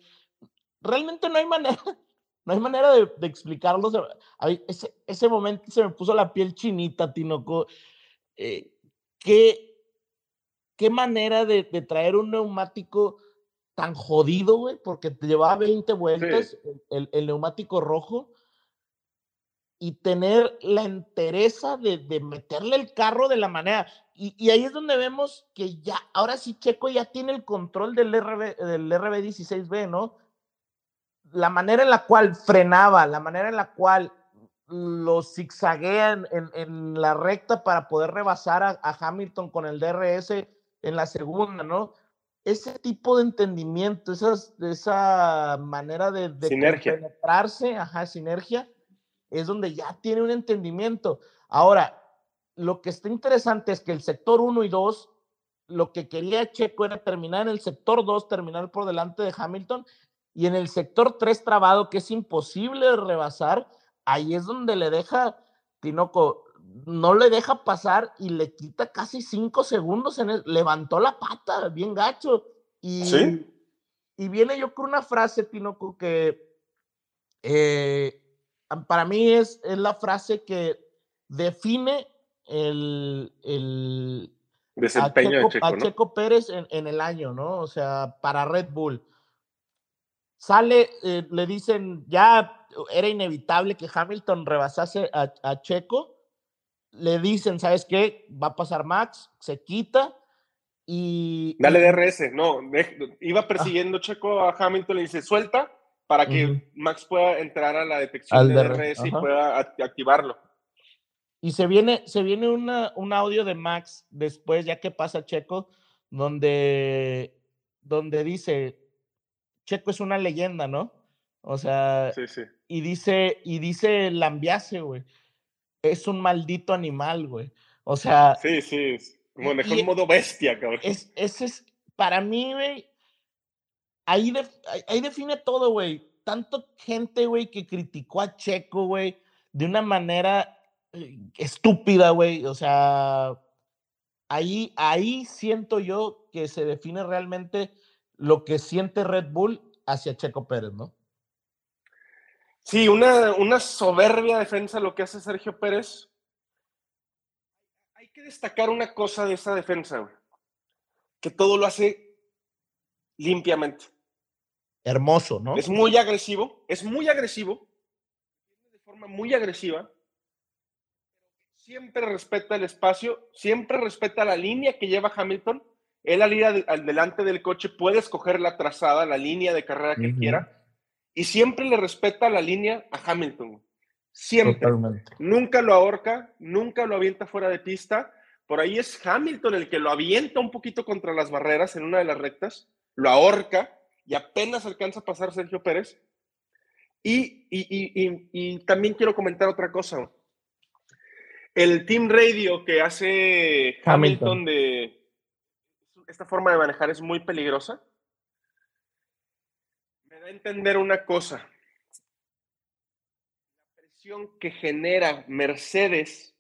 Realmente no hay manera, no hay manera de, de explicarlo. Ese, ese momento se me puso la piel chinita, Tinoco. Eh, ¿qué, ¿Qué manera de, de traer un neumático tan jodido, güey, porque te llevaba 20 vueltas el, el, neumático rojo y tener la entereza de, de, meterle el carro de la manera. Y, y, ahí es donde vemos que ya, ahora sí Checo ya tiene el control del, RB, del RB16B, ¿no? La manera en la cual frenaba, la manera en la cual lo zigzaguean en, en, la recta para poder rebasar a, a Hamilton con el DRS en la segunda, ¿no? ese tipo de entendimiento, esas, esa manera de, de penetrarse, ajá, sinergia, es donde ya tiene un entendimiento. Ahora, lo que está interesante es que el sector 1 y 2, lo que quería Checo era terminar en el sector 2, terminar por delante de Hamilton, y en el sector 3 trabado, que es imposible rebasar, ahí es donde le deja, Tinoco, no le deja pasar y le quita casi cinco segundos en el, levantó la pata, bien gacho. Y, ¿Sí? y viene yo con una frase, Tinoco, que eh, para mí es, es, la frase que define el, el desempeño a Checo, de Checo, Pérez en, en, el año, ¿no? O sea, para Red Bull. Sale, eh, le dicen, ya era inevitable que Hamilton rebasase a, a Checo le dicen, ¿sabes qué? Va a pasar Max, se quita y... Dale DRS, no, iba persiguiendo Checo a Hamilton y dice, suelta para que Max pueda entrar a la detección de DRS y pueda activarlo. Y se viene, se viene una, un audio de Max después, ya que pasa Checo, donde, donde dice, Checo es una leyenda, ¿no? O sea, sí, sí. y dice, y dice Lambiase, güey es un maldito animal, güey. O sea. Sí, sí. Manejó en modo bestia, cabrón. Es, ese es, para mí, güey, ahí, ahí define todo, güey. Tanto gente, güey, que criticó a Checo, güey, de una manera eh, estúpida, güey. O sea, ahí, ahí siento yo que se define realmente lo que siente Red Bull hacia Checo Pérez, ¿no? Sí, una, una soberbia defensa lo que hace Sergio Pérez. Hay que destacar una cosa de esa defensa, güey. Que todo lo hace limpiamente. Hermoso, ¿no? Es muy agresivo, es muy agresivo, de forma muy agresiva. Siempre respeta el espacio, siempre respeta la línea que lleva Hamilton. Él al ir al delante del coche puede escoger la trazada, la línea de carrera que él quiera y siempre le respeta la línea a Hamilton. Siempre. Nunca lo ahorca, nunca lo avienta fuera de pista. Por ahí es Hamilton el que lo avienta un poquito contra las barreras en una de las rectas, lo ahorca y apenas alcanza a pasar Sergio Pérez. Y, y, también quiero comentar otra cosa. El team radio que hace Hamilton de esta forma de manejar es muy peligrosa entender una cosa. La presión que genera Mercedes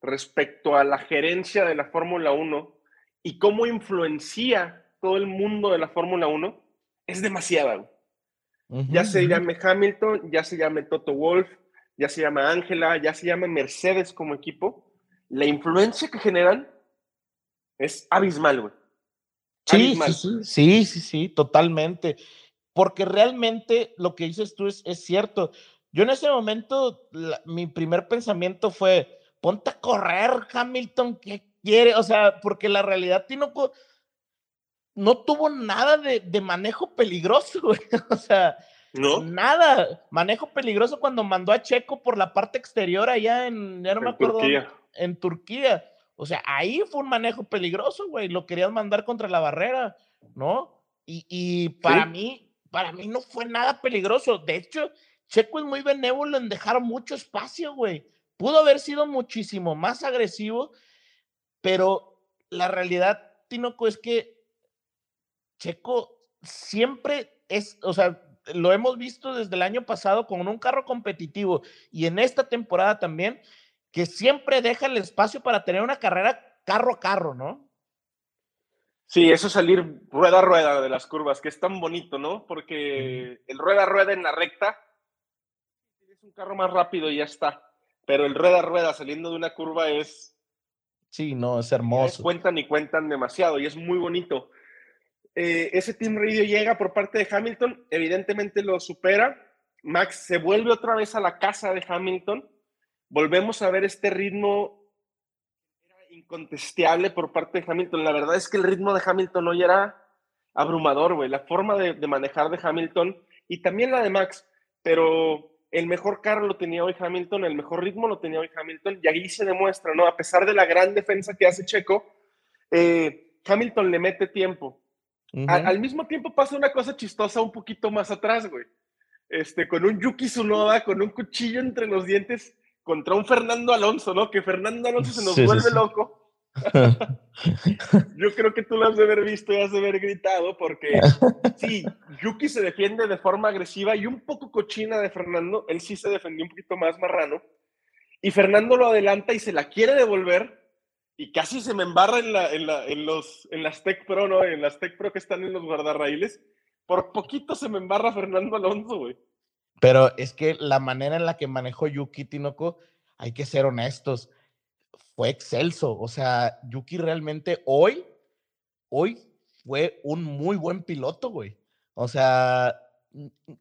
respecto a la gerencia de la Fórmula 1 y cómo influencia todo el mundo de la Fórmula 1 es demasiada. ya se llame Hamilton, ya se llame Toto Wolf, ya se llama Ángela, ya se llama Mercedes como equipo. La influencia que generan es abismal, güey. Sí, sí, sí, sí, sí, totalmente porque realmente lo que dices tú es, es cierto. Yo en ese momento, mi primer pensamiento fue, ponte a correr, Hamilton, ¿qué quiere? O sea, porque la realidad no tuvo nada de, de manejo peligroso, güey. O sea, ¿No? nada. Manejo peligroso cuando mandó a Checo por la parte exterior allá en, ya no me acuerdo, Turquía. en Turquía. O sea, ahí fue un manejo peligroso, güey. Lo querían mandar contra la barrera, ¿no? Y, y para ¿Sí? mí, para mí no fue nada peligroso. De hecho, Checo es muy benévolo en dejar mucho espacio, güey. Pudo haber sido muchísimo más agresivo, pero la realidad, Tinoco, es que Checo siempre es, o sea, lo hemos visto desde el año pasado con un carro competitivo y en esta temporada también, que siempre deja el espacio para tener una carrera carro a carro, ¿no? Sí, eso salir rueda a rueda de las curvas, que es tan bonito, ¿no? Porque el rueda a rueda en la recta es un carro más rápido y ya está. Pero el rueda a rueda saliendo de una curva es. Sí, no, es hermoso. cuentan y cuentan demasiado y es muy bonito. Eh, ese Team Radio llega por parte de Hamilton, evidentemente lo supera. Max se vuelve otra vez a la casa de Hamilton. Volvemos a ver este ritmo incontestable por parte de Hamilton. La verdad es que el ritmo de Hamilton hoy era abrumador, güey. La forma de, manejar de Hamilton y también la de Max. Pero el mejor carro lo tenía hoy Hamilton, el mejor ritmo lo tenía hoy Hamilton, y ahí se demuestra, ¿no? A pesar de la gran defensa que hace Checo, eh, Hamilton le mete tiempo al, mismo tiempo pasa una cosa chistosa un poquito más atrás, güey. Este, con un Yuki Tsunoda, con un cuchillo entre los dientes contra un Fernando Alonso, ¿no? Que Fernando Alonso se nos vuelve loco. Yo creo que tú lo has de haber visto y has de haber gritado porque sí, Yuki se defiende de forma agresiva y un poco cochina de Fernando, él sí se defendió un poquito más marrano y Fernando lo adelanta y se la quiere devolver y casi se me embarra en, la, en, la, en, los, en las Tech Pro, ¿no? En las Tech Pro que están en los guardarraíles. Por poquito se me embarra Fernando Alonso, güey. Pero es que la manera en la que manejó Yuki Tinoco, hay que ser honestos, fue excelso. O sea, Yuki realmente hoy, hoy fue un muy buen piloto, güey. O sea,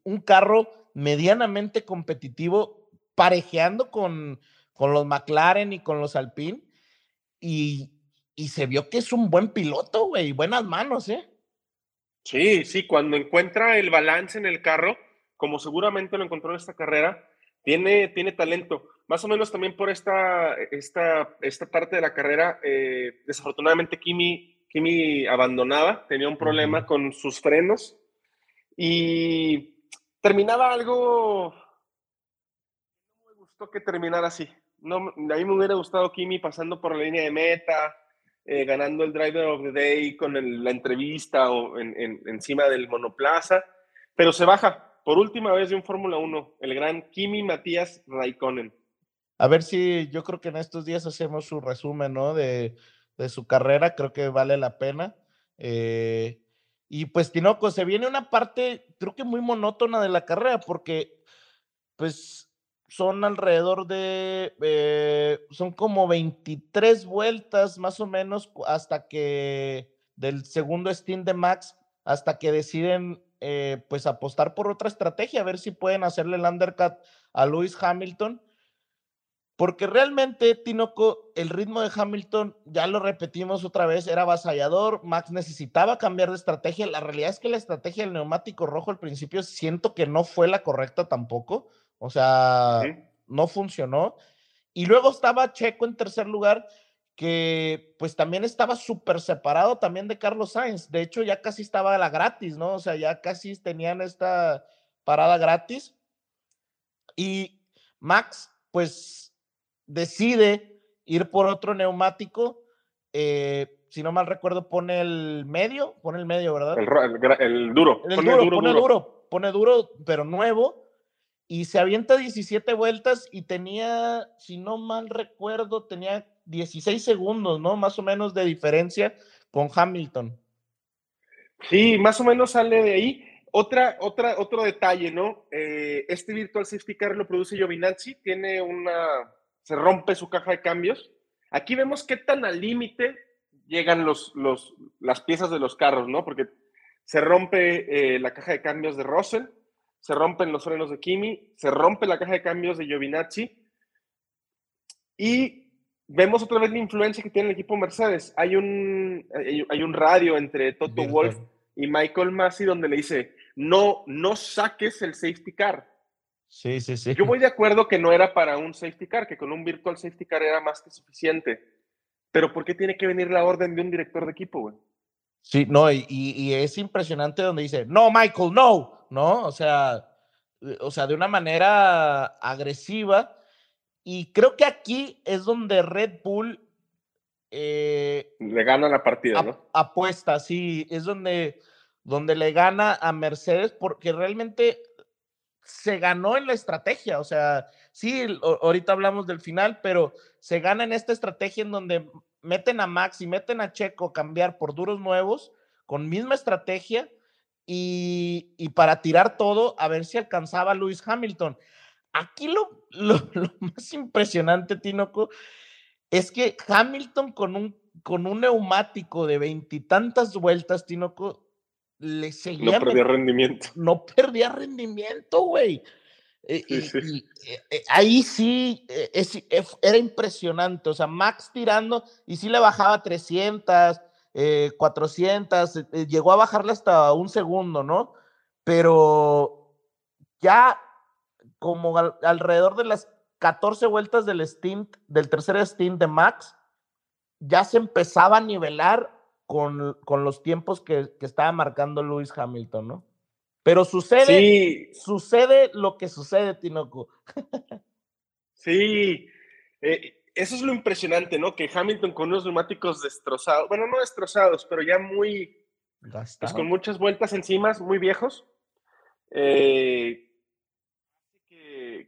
un carro medianamente competitivo, parejeando con, con los McLaren y con los Alpine y, se vio que es un buen piloto, güey, buenas manos, ¿eh? Sí, sí, cuando encuentra el balance en el carro, como seguramente lo encontró en esta carrera, tiene, tiene talento. Más o menos también por esta, esta, esta parte de la carrera, eh, desafortunadamente Kimi, Kimi abandonaba, tenía un problema con sus frenos y terminaba algo... No me gustó que terminara así no, a mí me hubiera gustado Kimi pasando por la línea de meta, eh, ganando el Driver of the Day con la entrevista o en, encima del monoplaza, pero se baja por última vez de un Fórmula 1, el gran Kimi Matías Raikkonen. A ver si yo creo que en estos días hacemos su resumen, ¿no? De, su carrera, creo que vale la pena. Eh, y pues, Tinoco, se viene una parte, creo que muy monótona de la carrera, porque, pues, son alrededor de, eh, son como 23 vueltas más o menos hasta que del segundo stint de Max, hasta que deciden eh, pues apostar por otra estrategia, a ver si pueden hacerle el undercut a Lewis Hamilton. Porque realmente, Tinoco, el ritmo de Hamilton, ya lo repetimos otra vez, era avasallador. Max necesitaba cambiar de estrategia. La realidad es que la estrategia del neumático rojo al principio siento que no fue la correcta tampoco. O sea, no funcionó. Y luego estaba Checo en tercer lugar, que pues también estaba súper separado también de Carlos Sainz. De hecho, ya casi estaba la gratis, ¿no? O sea, ya casi tenían esta parada gratis. Y Max, pues, decide ir por otro neumático. Eh, si no mal recuerdo, pone el medio, pone el medio, ¿verdad? El, duro. El duro, pone duro, pone duro, pero nuevo y se avienta 17 vueltas y tenía, si no mal recuerdo, tenía 16 segundos, ¿no? Más o menos de diferencia con Hamilton. Sí, más o menos sale de ahí. Otra, otra, otro detalle, ¿no? Eh, este Virtual Safety Car lo produce Giovinazzi, tiene una, se rompe su caja de cambios. Aquí vemos qué tan al límite llegan los, los, las piezas de los carros, ¿no? Porque se rompe eh, la caja de cambios de Russell, se rompen los frenos de Kimi, se rompe la caja de cambios de Giovinazzi y vemos otra vez la influencia que tiene el equipo Mercedes. Hay un, hay, un radio entre Toto Wolf y Michael Massey donde le dice, no, no saques el safety car. Sí, sí, sí. Yo voy de acuerdo que no era para un safety car, que con un virtual safety car era más que suficiente. Pero ¿por qué tiene que venir la orden de un director de equipo, güey? Sí, no, y, y, es impresionante donde dice, no, Michael, no, ¿no? O sea, o sea, de una manera agresiva. Y creo que aquí es donde Red Bull eh, le gana la partida, ¿no? Apuesta, sí, es donde, donde le gana a Mercedes porque realmente se ganó en la estrategia, o sea, sí, ahorita hablamos del final, pero se gana en esta estrategia en donde meten a Max y meten a Checo cambiar por duros nuevos con misma estrategia y, para tirar todo a ver si alcanzaba a Lewis Hamilton. Aquí lo, lo, más impresionante, Tinoco, es que Hamilton con un, con un neumático de veintitantas vueltas, Tinoco, le seguía. No perdía rendimiento. No perdía rendimiento, güey. Eh, y, eh, eh, ahí sí era impresionante. O sea, Max tirando y sí le bajaba 300, 400, llegó a bajarle hasta un segundo, ¿no? Pero ya como alrededor de las 14 vueltas del stint, del tercer stint de Max, ya se empezaba a nivelar con, con los tiempos que, que, estaba marcando Lewis Hamilton, ¿no? Pero sucede, sucede lo que sucede, Tinoco. sí, eh, eso es lo impresionante, ¿no? Que Hamilton con unos neumáticos destrozados, bueno, no destrozados, pero ya muy, pues con muchas vueltas encima, muy viejos, eh,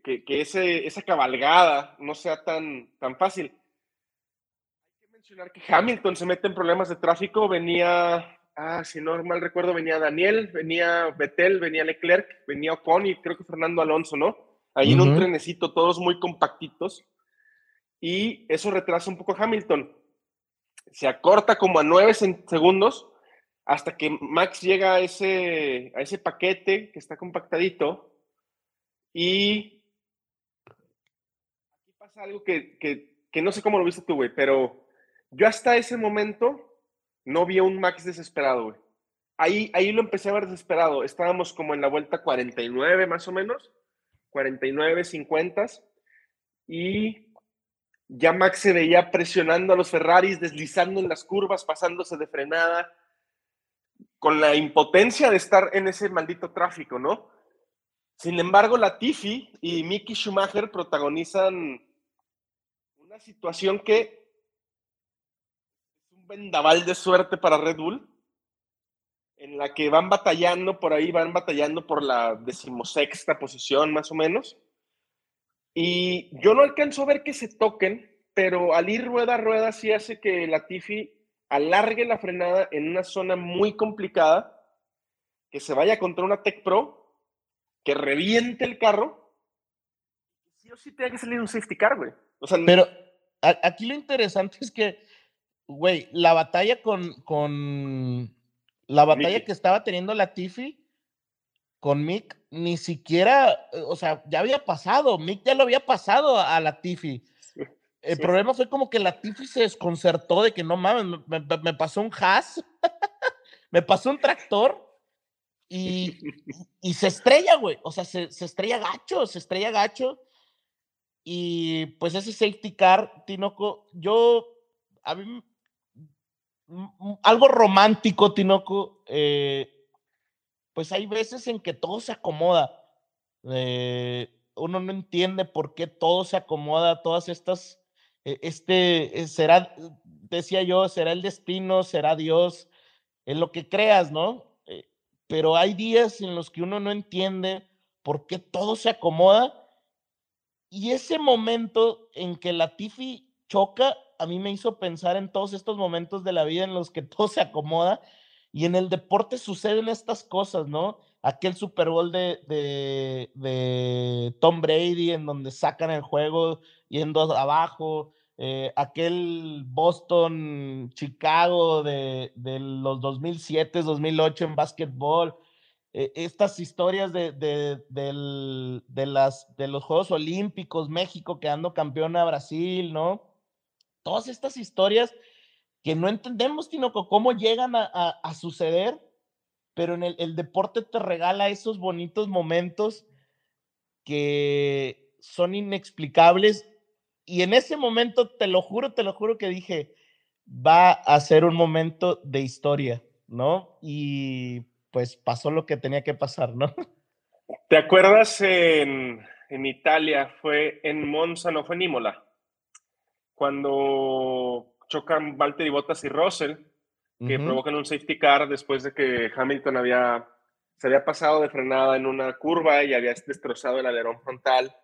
que, que, ese, esa cabalgada no sea tan, tan fácil. Hay que mencionar que Hamilton se mete en problemas de tráfico, venía, ah, si no mal recuerdo, venía Daniel, venía Betel, venía Leclerc, venía Ocon y creo que Fernando Alonso, ¿no? Ahí en un trenecito, todos muy compactitos. Y eso retrasa un poco a Hamilton. Se acorta como a nueve segundos hasta que Max llega a ese, a ese paquete que está compactadito y algo que, que, no sé cómo lo viste tú, güey, pero yo hasta ese momento no vi a un Max desesperado, güey. Ahí, ahí lo empecé a ver desesperado. Estábamos como en la vuelta 49 más o menos, 49, 50. Y ya Max se veía presionando a los Ferraris, deslizando en las curvas, pasándose de frenada, con la impotencia de estar en ese maldito tráfico, ¿no? Sin embargo, Latifi y Mickey Schumacher protagonizan situación que es un vendaval de suerte para Red Bull, en la que van batallando por ahí, van batallando por la decimosexta posición más o menos. Y yo no alcanzo a ver que se toquen, pero al ir rueda a rueda sí hace que Latifi alargue la frenada en una zona muy complicada, que se vaya contra una Tech Pro, que reviente el carro, sí o sí tenga que salir un safety car, güey. O sea, pero, aquí lo interesante es que, güey, la batalla con, con la batalla que estaba teniendo la Tiffy con Mick, ni siquiera, eh, o sea, ya había pasado, Mick ya lo había pasado a, la Tiffy. El problema fue como que la Tiffy se desconcertó de que no mames, me, pasó un has, me pasó un tractor y, y se estrella, güey. O sea, se, se estrella gacho, se estrella gacho. Y pues ese safety car, Tinoco, yo, a mí, algo romántico, Tinoco, eh, pues hay veces en que todo se acomoda. Eh, uno no entiende por qué todo se acomoda, todas estas, e, este, eh, será, decía yo, será el destino, será Dios, en lo que creas, ¿no? pero hay días en los que uno no entiende por qué todo se acomoda y ese momento en que la Tiffy choca, a mí me hizo pensar en todos estos momentos de la vida en los que todo se acomoda y en el deporte suceden estas cosas, ¿no? Aquel Super Bowl de, de, Tom Brady en donde sacan el juego yendo abajo, eh, aquel Boston, Chicago de, de los 2007, 2008 en básquetbol, eh, estas historias de, de, las, de los Juegos Olímpicos, México quedando campeón a Brasil, ¿no? Todas estas historias que no entendemos, sino cómo llegan a, suceder, pero en el, el, deporte te regala esos bonitos momentos que son inexplicables. Y en ese momento, te lo juro, te lo juro que dije, va a ser un momento de historia, ¿no? Y pues pasó lo que tenía que pasar, ¿no? ¿Te acuerdas en, Italia, fue en Monza, no fue en Imola, cuando chocan Valtteri Bottas y Russell, que provocan un safety car después de que Hamilton había, se había pasado de frenada en una curva y había destrozado el alerón frontal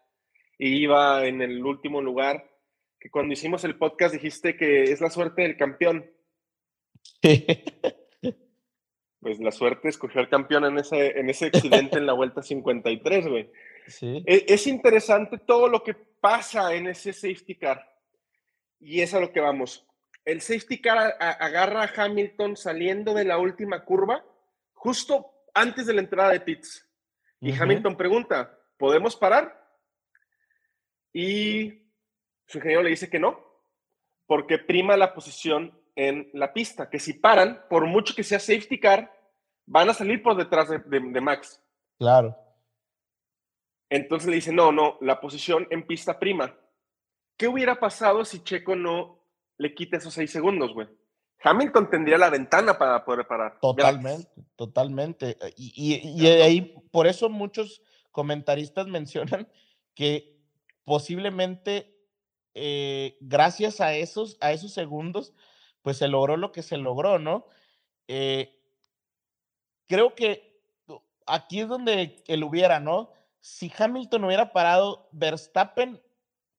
y iba en el último lugar. Que cuando hicimos el podcast dijiste que es la suerte del campeón. pues la suerte escogió al campeón en ese, en ese accidente en la vuelta 53, güey. Sí. Es, es, interesante todo lo que pasa en ese safety car. Y es a lo que vamos. El safety car agarra a Hamilton saliendo de la última curva, justo antes de la entrada de pits. Y Hamilton pregunta, ¿podemos parar? Y su ingeniero le dice que no, porque prima la posición en la pista, que si paran, por mucho que sea safety car, van a salir por detrás de, Max. Claro. Entonces le dice, no, no, la posición en pista prima. ¿Qué hubiera pasado si Checo no le quita esos seis segundos, güey? Hamilton tendría la ventana para poder parar. Totalmente, totalmente. Y, ahí, por eso muchos comentaristas mencionan que posiblemente eh, gracias a esos, a esos segundos, pues se logró lo que se logró, ¿no? Eh, creo que aquí es donde él hubiera, ¿no? Si Hamilton hubiera parado, Verstappen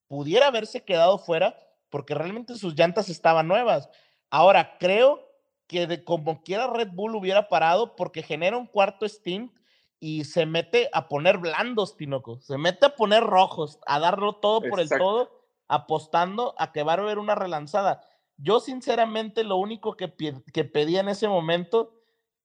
pudiera haberse quedado fuera porque realmente sus llantas estaban nuevas. Ahora, creo que de como quiera Red Bull hubiera parado porque genera un cuarto stint y se mete a poner blandos, Tinoco. Se mete a poner rojos, a darlo todo por el todo, apostando a que va a haber una relanzada. Yo, sinceramente, lo único que, que pedía en ese momento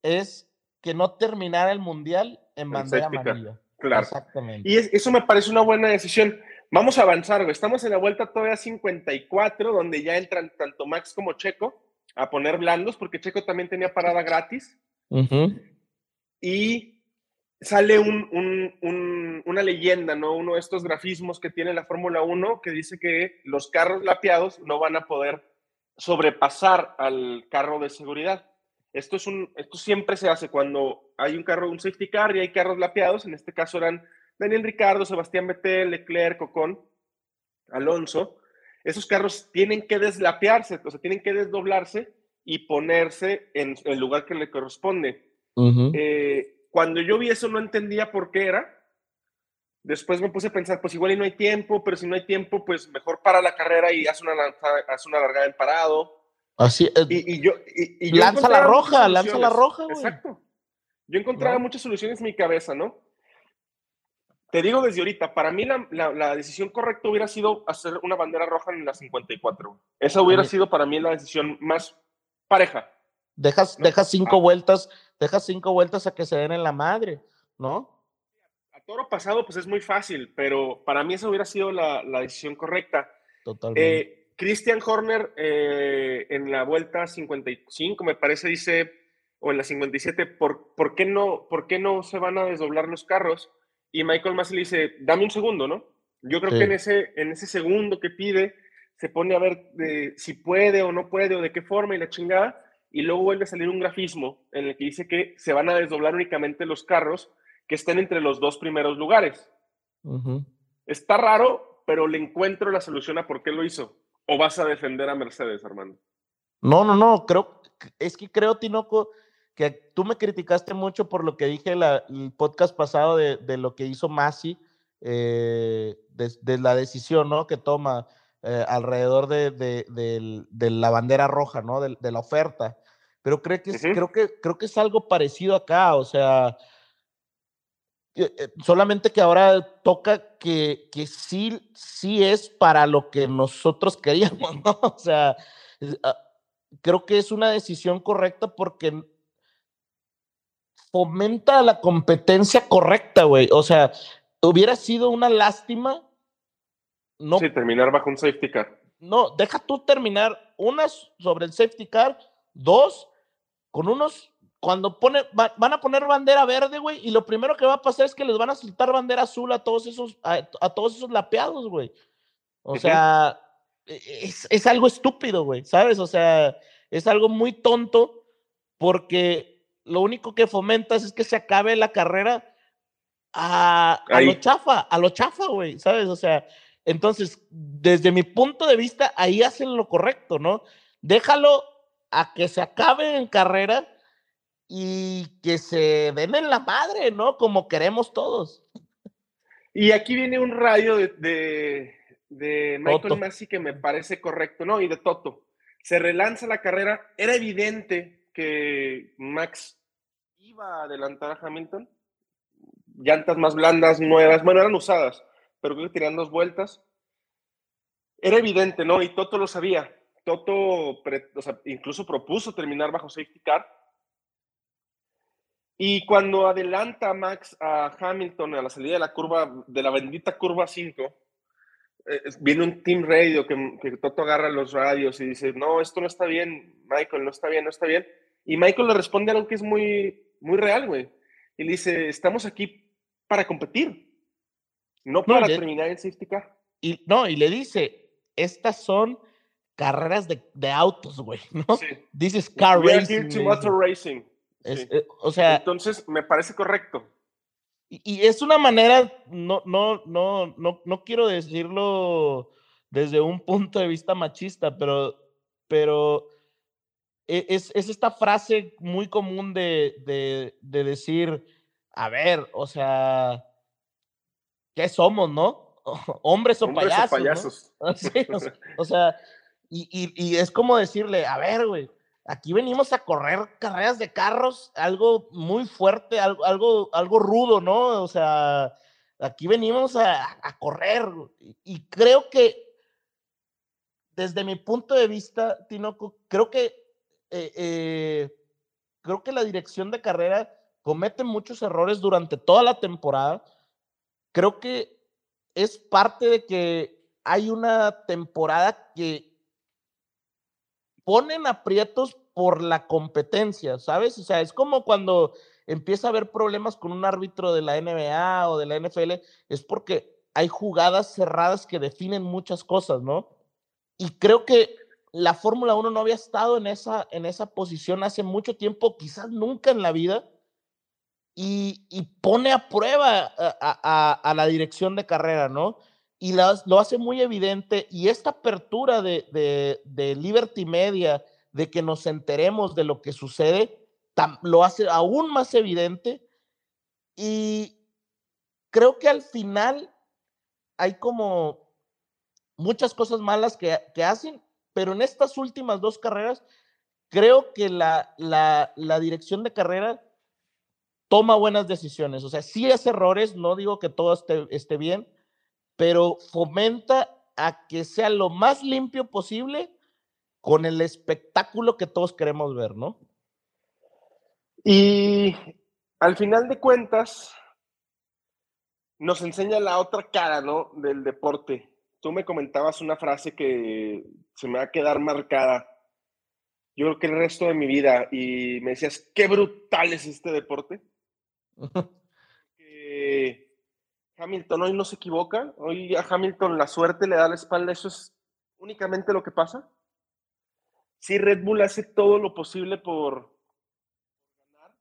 es que no terminara el mundial en bandera amarilla. Claro. Exactamente. Y eso me parece una buena decisión. Vamos a avanzar, güey. Estamos en la vuelta todavía 54, donde ya entran tanto Max como Checo a poner blandos, porque Checo también tenía parada gratis. Y sale un, una leyenda, ¿no? Uno de estos grafismos que tiene la Fórmula 1 que dice que los carros lapeados no van a poder sobrepasar al carro de seguridad. Esto, es un, esto siempre se hace cuando hay un carro, un safety car y hay carros lapeados. En este caso eran Daniel Ricardo, Sebastián Vettel, Leclerc, Ocon, Alonso. Esos carros tienen que deslapearse, o sea, tienen que desdoblarse y ponerse en el lugar que le corresponde. Eh, cuando yo vi eso no entendía por qué era. Después me puse a pensar, pues igual y no hay tiempo, pero si no hay tiempo, pues mejor para la carrera y haz una, haz una largada en parado. Así eh, y, yo, y, lanza la roja, lanza la roja. Exacto. Yo encontraba muchas soluciones en mi cabeza, ¿no? Te digo desde ahorita, para mí la, decisión correcta hubiera sido hacer una bandera roja en la 54. Esa hubiera sido para mí la decisión más pareja. Dejas, dejas cinco ah. vueltas, dejas cinco vueltas a que se den en la madre, ¿no? A toro pasado, pues es muy fácil, pero para mí esa hubiera sido la, decisión correcta. Totalmente. Eh, Christian Horner eh, en la vuelta 55, me parece, dice, o en la 57, ¿por, ¿por, qué no, ¿por qué no se van a desdoblar los carros? Y Michael Massey le dice, dame un segundo, ¿no? Yo creo que en ese, en ese segundo que pide, se pone a ver si puede o no puede o de qué forma y la chingada, y luego vuelve a salir un grafismo en el que dice que se van a desdoblar únicamente los carros que estén entre los dos primeros lugares. Está raro, pero le encuentro la solución a por qué lo hizo. ¿O vas a defender a Mercedes, Armando? No, no, no, creo, es que creo, Tinoco, que tú me criticaste mucho por lo que dije el podcast pasado de, lo que hizo Masi, eh, de, la decisión ¿no? que toma eh, alrededor de, la bandera roja, ¿no? de, la oferta. Pero creo que, es, creo, que, creo que es algo parecido acá, o sea, eh, solamente que ahora toca que, que sí, sí es para lo que nosotros queríamos, ¿no? O sea, ah, creo que es una decisión correcta porque fomenta la competencia correcta, güey. O sea, hubiera sido una lástima. No, sí, terminar bajo un safety car. No, deja tú terminar. Una sobre el safety car, dos, con unos cuando pone, van a poner bandera verde, güey, y lo primero que va a pasar es que les van a soltar bandera azul a todos esos, a, todos esos lapeados, güey. O sea, e, es, es, algo estúpido, güey, ¿sabes? O sea, es algo muy tonto porque lo único que fomentas es que se acabe la carrera a, a lo chafa, a lo chafa, güey, ¿sabes? O sea, entonces, desde mi punto de vista, ahí hacen lo correcto, ¿no? Déjalo a que se acabe en carrera y que se den en la madre, ¿no? Como queremos todos. Y aquí viene un rayo de, de, de Michael Toto. Massey que me parece correcto, ¿no? Y de Toto. Se relanza la carrera. Era evidente que Max iba a adelantar a Hamilton. Llantas más blandas, nuevas, bueno, eran usadas, pero creo que tenían dos vueltas. Era evidente, ¿no? Y Toto lo sabía. Toto, incluso propuso terminar bajo safety car. Y cuando adelanta Max a Hamilton a la salida de la curva, de la bendita curva 5, eh, viene un team radio que, que Toto agarra los radios y dice, no, esto no está bien, Michael, no está bien, no está bien. Y Michael le responde algo que es muy, muy real, güey. Y le dice, estamos aquí para competir, no para terminar en safety car. Y no, y le dice, estas son carreras de, de autos, güey, ¿no? Sí. This is car We are racing. here to motor racing. Es- Sí. eh, o sea, Entonces, me parece correcto. y, y es una manera, no, no, no, no, no quiero decirlo desde un punto de vista machista, pero, pero es, es esta frase muy común de, de, de decir, a ver, o sea, ¿qué somos, no? Hombres o Hombres o payasos. ¿no? payasos. Sí, o, sea, o sea, y, y- y es como decirle, a ver, güey, aquí venimos a correr carreras de carros, algo muy fuerte, algo, algo, algo rudo, ¿no? O sea, aquí venimos a, a correr. Y, y creo que, desde mi punto de vista, Tinoco, creo que, eh, eh, creo que la dirección de carrera comete muchos errores durante toda la temporada. Creo que es parte de que hay una temporada que ponen aprietos por la competencia, ¿sabes? O sea, es como cuando empieza a haber problemas con un árbitro de la NBA o de la NFL, es porque hay jugadas cerradas que definen muchas cosas, ¿no? Y creo que la Fórmula 1 no había estado en esa, en esa posición hace mucho tiempo, quizás nunca en la vida, y, pone a prueba a, la dirección de carrera, ¿no? Y las- lo hace muy evidente, y esta apertura de, Liberty Media, de que nos enteremos de lo que sucede, tam- lo hace aún más evidente, y creo que al final hay como muchas cosas malas que hacen, pero en estas últimas dos carreras, creo que la, la, dirección de carrera toma buenas decisiones. O sea, sí hace errores, no digo que todo esté, esté bien, pero fomenta a que sea lo más limpio posible con el espectáculo que todos queremos ver, ¿no? Y al final de cuentas, nos enseña la otra cara, ¿no? Del deporte. Tú me comentabas una frase que se me va a quedar marcada. Yo creo que el resto de mi vida. Y me decías, qué brutal es este deporte. Hamilton hoy no se equivoca. Hoy a Hamilton la suerte le da la espalda. Eso es únicamente lo que pasa. Sí, Red Bull hace todo lo posible por, ganar.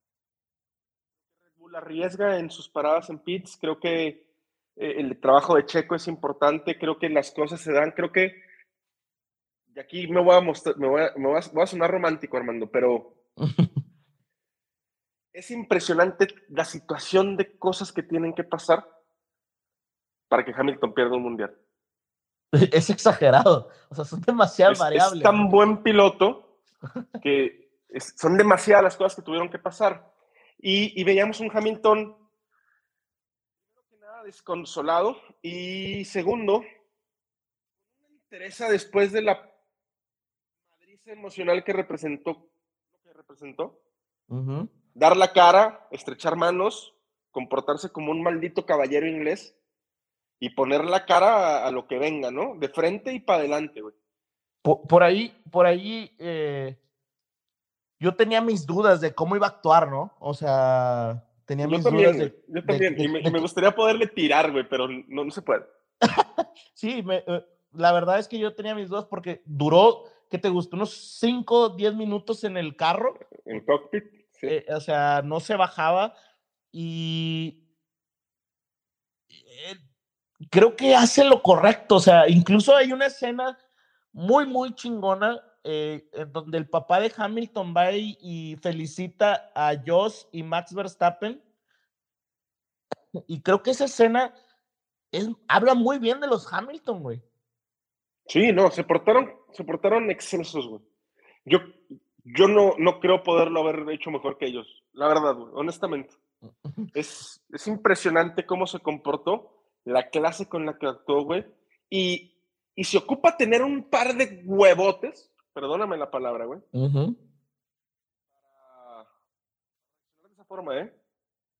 Red Bull arriesga en sus paradas en pits. Creo que el trabajo de Checo es importante. Creo que las cosas se dan. Creo que. Y aquí me voy a mostrar, me voy a, me voy a, voy a sonar romántico, Armando, pero es impresionante la situación de cosas que tienen que pasar para que Hamilton pierda un mundial. es exagerado. O sea, son demasiadas Es, variables. es tan buen piloto que es- son demasiadas las cosas que tuvieron que pasar. Y, y veíamos un Hamilton, desconsolado. Y segundo, me interesa después de la madriza emocional que representó, que representó dar la cara, estrechar manos, comportarse como un maldito caballero inglés y poner la cara a, a lo que venga, ¿no? De frente y para adelante, güey. Por, por ahí, por ahí, eh, yo tenía mis dudas de cómo iba a actuar, ¿no? O sea, tenía Yo mis también, dudas de, yo también. de- y me, y gustaría poderle tirar, güey, pero no, no se puede. Sí, me- eh, la verdad es que yo tenía mis dudas porque duró, ¿qué te gustó? Unos 5, 10 minutos en el carro. En cockpit, sí. eh, o sea, no se bajaba y eh, creo que hace lo correcto. O sea, incluso hay una escena muy, muy chingona eh, en donde el papá de Hamilton va y, y felicita a Joss y Max Verstappen. Y creo que esa escena es, habla muy bien de los Hamilton, güey. Sí, no, se portaron, se portaron excesos, güey. Yo, yo no, no creo poderlo haber hecho mejor que ellos, la verdad, güey, honestamente. Es, es impresionante cómo se comportó, la clase con la que actuó, güey. Y, y se ocupa tener un par de huevotes, perdóname la palabra, güey, Ujú. para reaccionar de esa forma, ¿eh?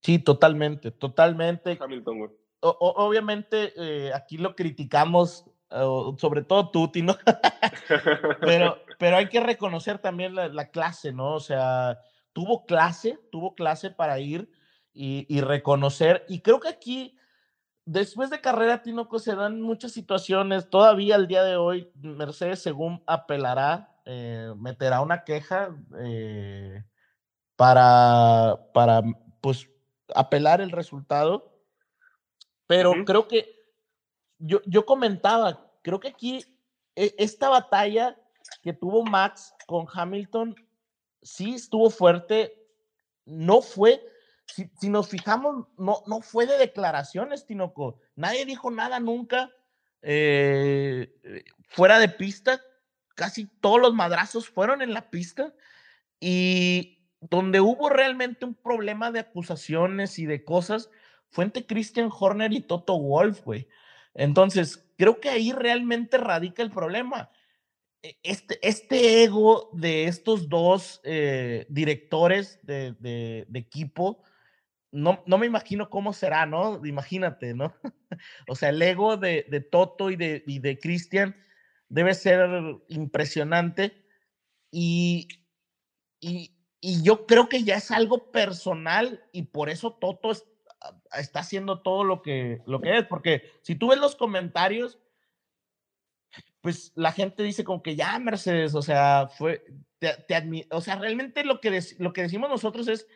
Sí, totalmente, totalmente. Hamilton, güey. O- obviamente, eh, aquí lo criticamos, sobre todo tú, Tino, pero, pero hay que reconocer también la, la clase, ¿no? O sea, tuvo clase, tuvo clase para ir y, y reconocer. Y creo que aquí, después de carrera, Tinoco, se dan muchas situaciones. Todavía al día de hoy, Mercedes, según apelará, eh, meterá una queja eh, para, para, pues, apelar el resultado. Pero creo que yo, yo comentaba, creo que aquí e- esta batalla que tuvo Max con Hamilton sí estuvo fuerte, no fue, si, si nos fijamos, no, no fue de declaraciones, Tinoco. Nadie dijo nada nunca eh, eh, fuera de pista. Casi todos los madrazos fueron en la pista y donde hubo realmente un problema de acusaciones y de cosas fue entre Christian Horner y Toto Wolf, güey. Entonces, creo que ahí realmente radica el problema. E- Este, este ego de estos dos eh, directores de, de- de equipo, no, no me imagino cómo será, ¿no? Imagínate, ¿no? o sea, el ego de, de Toto y de, y de Christian debe ser impresionante y, y, y yo creo que ya es algo personal y por eso Toto está haciendo todo lo que, lo que es, porque si tú ves los comentarios, pues la gente dice como que ya Mercedes, o sea, fue, te, te o sea, realmente lo que, lo que decimos nosotros es,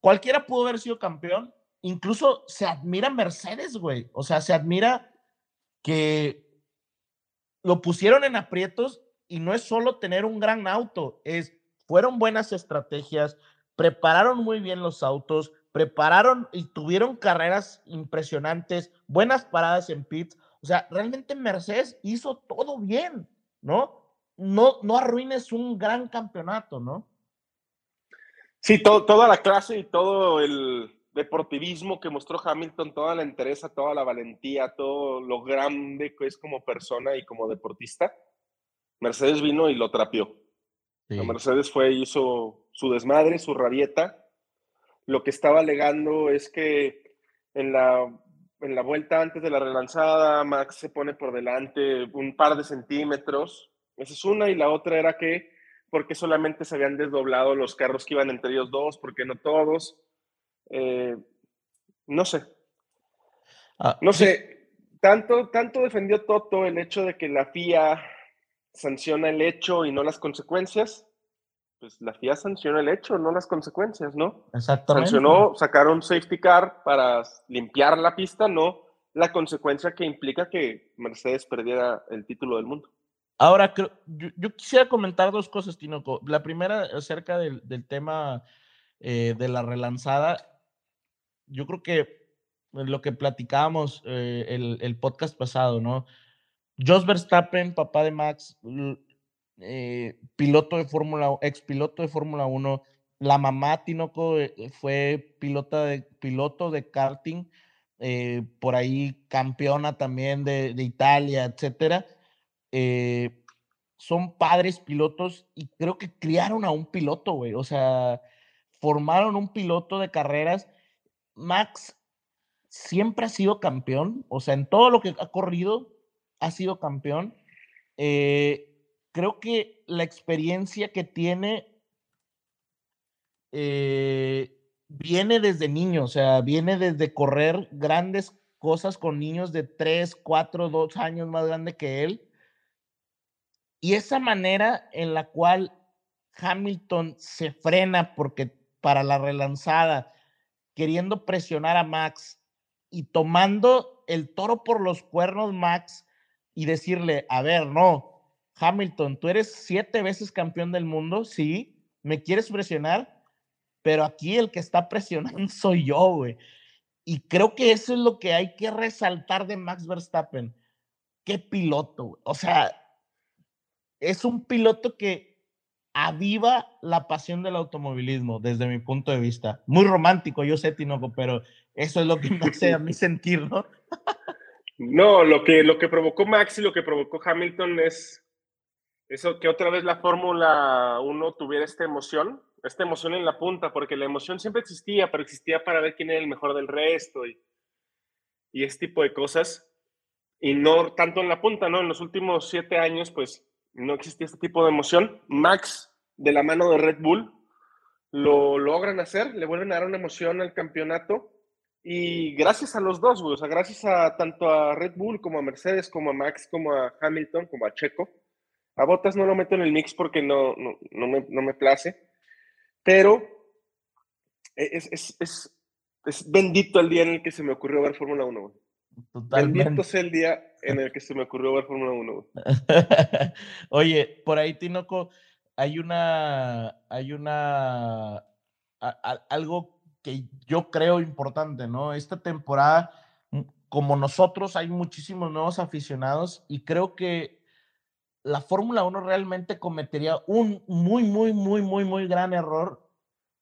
cualquiera pudo haber sido campeón, incluso se admira Mercedes, güey, o sea, se admira que lo pusieron en aprietos y no es solo tener un gran auto, es fueron buenas estrategias, prepararon muy bien los autos, prepararon y tuvieron carreras impresionantes, buenas paradas en pits. O sea, realmente Mercedes hizo todo bien, ¿no? No, no arruines un gran campeonato, ¿no? Sí, to- toda la clase y todo el deportivismo que mostró Hamilton, toda la entereza, toda la valentía, todo lo grande que es como persona y como deportista, Mercedes vino y lo trapió. La Mercedes fue y hizo su desmadre, su rabieta. Lo que estaba alegando es que en la, en la vuelta antes de la relanzada, Max se pone por delante un par de centímetros. Esa es una. Y la otra era que porque solamente se habían desdoblado los carros que iban entre ellos dos, porque no todos. Eh, no sé, Ah, no sí, sé. Tanto, tanto defendió Toto el hecho de que la FIA sanciona el hecho y no las consecuencias. Pues la FIA sanciona el hecho, no las consecuencias, ¿no? Exactamente. Sancionó, sacaron safety car para limpiar la pista, no la consecuencia que implica que Mercedes perdiera el título del mundo. Ahora, yo, quisiera comentar dos cosas, Tinoco. La primera, acerca del, tema eh, de la relanzada. Yo creo que lo que platicábamos eh, el, podcast pasado, ¿no? Jos Verstappen, papá de Max, eh, piloto de Fórmula, ex piloto de Fórmula 1. La mamá Tinoco eh, fue pilota de, piloto de karting, eh, por ahí campeona también de Italia, etcétera eh, son padres pilotos y creo que criaron a un piloto, güey. O sea, formaron un piloto de carreras. Max siempre ha sido campeón, o sea, en todo lo que ha corrido ha sido campeón. Eh, creo que la experiencia que tiene eh, viene desde niño, o sea, viene desde correr grandes cosas con niños de 3, 4, 2 años más grande que él. Y esa manera en la cual Hamilton se frena porque para la relanzada, queriendo presionar a Max y tomando el toro por los cuernos Max y decirle, a ver, no, Hamilton, tú eres siete veces campeón del mundo, sí, me quieres presionar, pero aquí el que está presionando soy yo, güey. Y creo que eso es lo que hay que resaltar de Max Verstappen. Qué piloto, güey. O sea, es un piloto que aviva la pasión del automovilismo desde mi punto de vista. Muy romántico, yo sé, Tinoco, pero eso es lo que me hace a mí sentir, ¿no? No, lo que, lo que provocó Max y lo que provocó Hamilton es eso que otra vez la Fórmula 1 tuviera esta emoción, esta emoción en la punta, porque la emoción siempre existía, pero existía para ver quién era el mejor del resto y, y este tipo de cosas, y no tanto en la punta, ¿no? En los últimos siete años, pues no existía este tipo de emoción. Max, de la mano de Red Bull, lo logran hacer, le vuelven a dar una emoción al campeonato. Y gracias a los dos, güey, o sea, gracias a tanto a Red Bull como a Mercedes, como a Max, como a Hamilton, como a Checo. A Botas no lo meto en el mix porque no, no, me, no me place, pero es, es, es, es, bendito el día en el que se me ocurrió ver Fórmula 1, güey. Totalmente. Bendito sea el día en el que se me ocurrió ver Fórmula 1. Oye, por ahí, Tinoco, hay una, hay una, algo que yo creo importante, ¿no? Esta temporada, mm, como nosotros, hay muchísimos nuevos aficionados y creo que la Fórmula 1 realmente cometería un muy, muy, muy, muy, muy gran error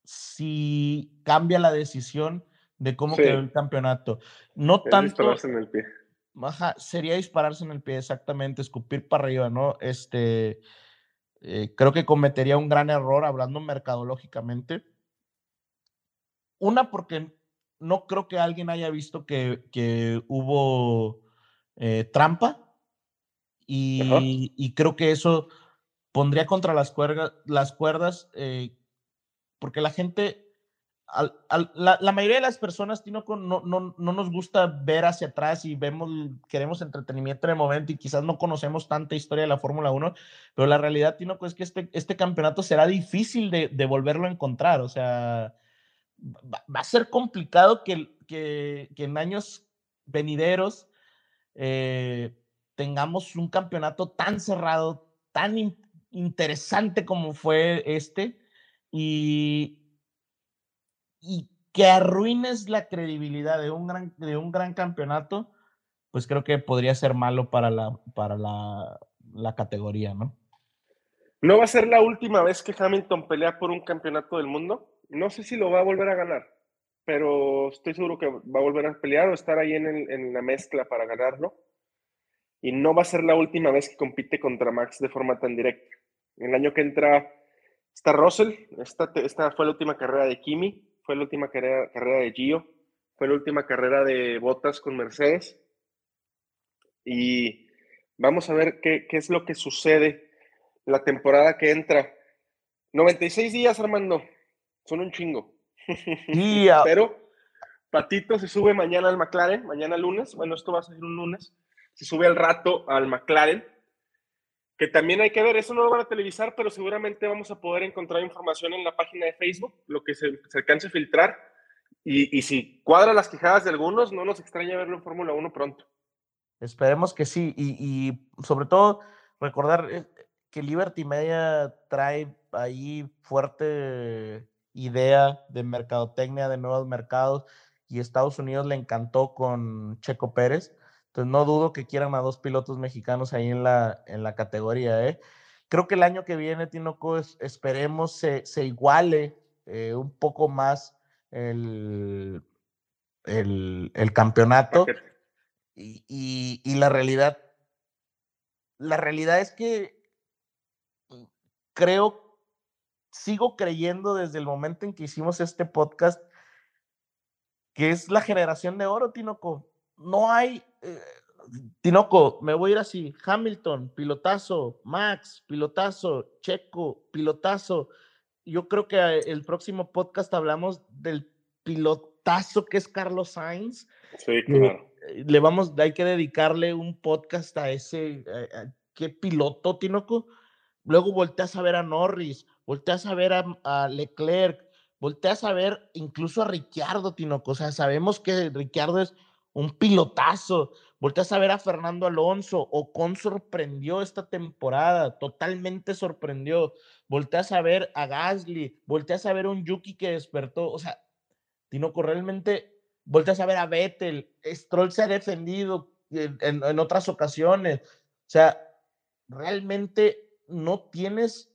si cambia la decisión de cómo quedó el campeonato. No tanto. Dispararse en el pie. sería dispararse en el pie, exactamente, escupir para arriba, ¿no? Este. Eh, creo que cometería un gran error hablando mercadológicamente. Una, porque no creo que alguien haya visto que, que hubo eh, trampa. Y, y, creo que eso pondría contra las cuerdas, las cuerdas eh, porque la gente la, mayoría de las personas, Tino, no, no, no, nos gusta ver hacia atrás y vemos, queremos entretenimiento en el momento y quizás no conocemos tanta historia de la Fórmula 1, pero la realidad, Tino, es que este, este campeonato será difícil de, de volverlo a encontrar. O sea, va, a ser complicado que, que, que en años venideros eh, tengamos un campeonato tan cerrado, tan interesante como fue este. Y, y que arruines la credibilidad de un gran, de un gran campeonato, pues creo que podría ser malo para la, para la, la categoría, ¿no? No va a ser la última vez que Hamilton pelea por un campeonato del mundo. No sé si lo va a volver a ganar, pero estoy seguro que va a volver a pelear o estar ahí en, en la mezcla para ganarlo. Y no va a ser la última vez que compite contra Max de forma tan directa. El año que entra está Russell, esta, esta fue la última carrera de Kimi, fue la última carrera, carrera de Gio, fue la última carrera de Bottas con Mercedes. Y vamos a ver qué, qué es lo que sucede la temporada que entra. 96 días, Armando. Son un chingo. Pero Patito se sube mañana al McLaren, mañana lunes. Bueno, esto va a ser un lunes. Se sube al rato al McLaren que también hay que ver, eso no lo van a televisar, pero seguramente vamos a poder encontrar información en la página de Facebook, lo que se, alcance a filtrar. Y, y, si cuadra las quejadas de algunos, no nos extraña verlo en Fórmula 1 pronto. Esperemos que sí. Y, y, sobre todo, recordar eh, que Liberty Media trae ahí fuerte idea de mercadotecnia, de nuevos mercados, y Estados Unidos le encantó con Checo Pérez. Entonces no dudo que quieran a dos pilotos mexicanos ahí en la, en la categoría. ¿eh? Creo que el año que viene, Tinoco, esperemos se, se iguale eh, un poco más el, el, el campeonato. Y, y, y, la realidad, la realidad es que creo, sigo creyendo desde el momento en que hicimos este podcast que es la generación de oro, Tinoco. No hay eh, Tinoco, me voy a ir así. Hamilton, pilotazo. Max, pilotazo. Checo, pilotazo. Yo creo que eh, el próximo podcast hablamos del pilotazo que es Carlos Sainz. Sí, claro. Eh, le vamos, hay que dedicarle un podcast a ese, qué piloto, Tinoco. Luego volteas a ver a Norris, volteas a ver a, a Leclerc, volteas a ver incluso a Ricciardo, Tinoco. O sea, sabemos que Ricciardo es un pilotazo. volteas a ver a Fernando Alonso, Ocon sorprendió esta temporada, totalmente sorprendió. Volteas a ver a Gasly, volteas a ver a un Yuki que despertó, o sea, Tinoco, realmente volteas a ver a Vettel, Stroll se ha defendido en, en otras ocasiones, o sea, realmente no tienes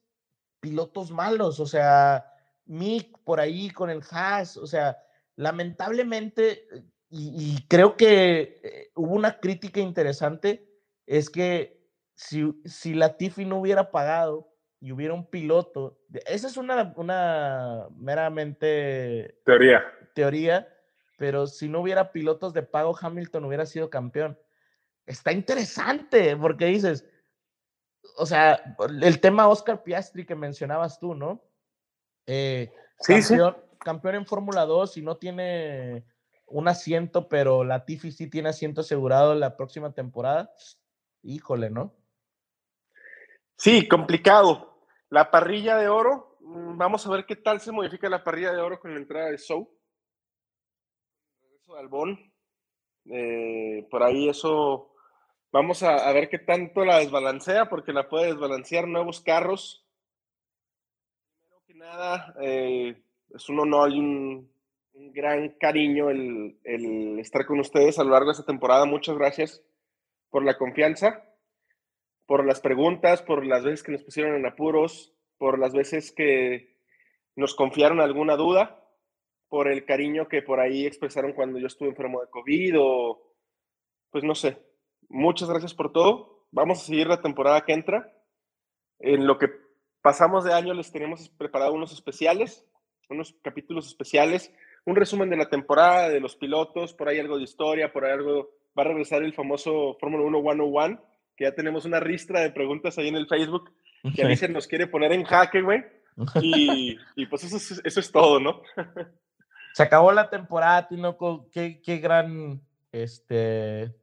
pilotos malos, o sea, Mick por ahí con el Haas, o sea, lamentablemente, y, creo que eh, hubo una crítica interesante, es que si, si Latifi no hubiera pagado y hubiera un piloto, esa es una, una meramente teoría. teoría, pero si no hubiera pilotos de pago, Hamilton hubiera sido campeón. Está interesante, porque dices, o sea, el tema Oscar Piastri que mencionabas tú, ¿no? Eh, campeón, campeón en Fórmula 2 y no tiene un asiento, pero la Tiffy sí tiene asiento asegurado la próxima temporada. Híjole, ¿no? Sí, complicado. La parrilla de oro, mm, vamos a ver qué tal se modifica la parrilla de oro con la entrada de Show. Regreso de Albón. Eh, por ahí eso Vamos a, ver qué tanto la desbalancea, porque la puede desbalancear nuevos carros. Primero que nada, eh, es un honor y un, gran cariño el, estar con ustedes a lo largo de esta temporada. Muchas gracias por la confianza, por las preguntas, por las veces que nos pusieron en apuros, por las veces que nos confiaron alguna duda, por el cariño que por ahí expresaron cuando yo estuve enfermo de COVID o, pues no sé, muchas gracias por todo. Vamos a seguir la temporada que entra. En lo que pasamos de año les tenemos preparado unos especiales, unos capítulos especiales, un resumen de la temporada, de los pilotos, por ahí algo de historia, por ahí algo, va a regresar el famoso Fórmula 1 101, que ya tenemos una ristra de preguntas ahí en el Facebook, que a nos quiere poner en jaque, güey. Y, pues eso es, eso es todo, ¿no? Se acabó la temporada, Tinoco. Qué, qué gran este,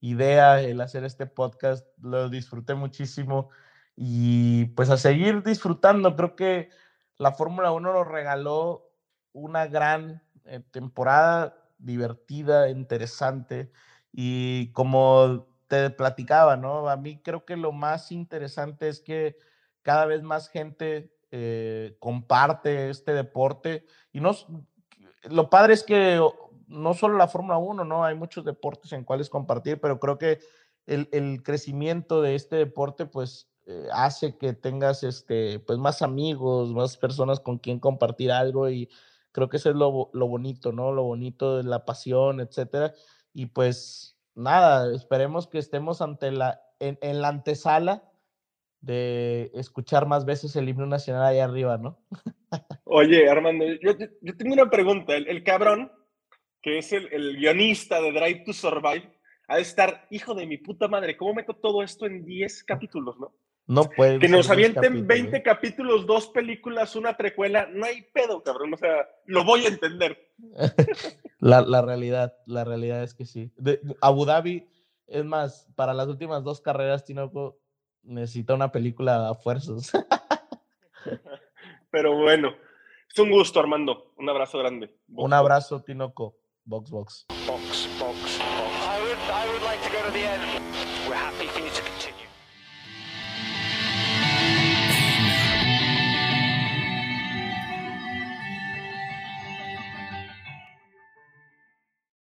idea el hacer este podcast, lo disfruté muchísimo y pues a seguir disfrutando, creo que la Fórmula 1 nos regaló una gran eh, temporada divertida, interesante y como te platicaba, ¿no? A mí creo que lo más interesante es que cada vez más gente eh, comparte este deporte y no, lo padre es que no solo la Fórmula 1, ¿no? Hay muchos deportes en cuales compartir, pero creo que el, crecimiento de este deporte, pues, eh, hace que tengas, este, pues, más amigos, más personas con quien compartir algo y creo que eso es lo, bonito, ¿no? Lo bonito de la pasión, etcétera. Y pues, nada, esperemos que estemos ante la, en, la antesala de escuchar más veces el himno nacional ahí arriba, ¿no? Oye, Armando, yo, tengo una pregunta. el cabrón que es el, guionista de Drive to Survive, ha de estar, hijo de mi puta madre, ¿cómo meto todo esto en 10 capítulos, no? No puede. Que nos avienten 20 ¿eh? capítulos, dos películas, una precuela, no hay pedo, cabrón, o sea, lo voy a entender. la, la, realidad, la realidad es que sí. De, Abu Dhabi, es más, para las últimas dos carreras, Tinoco necesita una película a fuerzas. Pero bueno, es un gusto, Armando. Un abrazo grande. Un abrazo, Tinoco. Box, box. Box, box, box. I would, I would like to go to the end.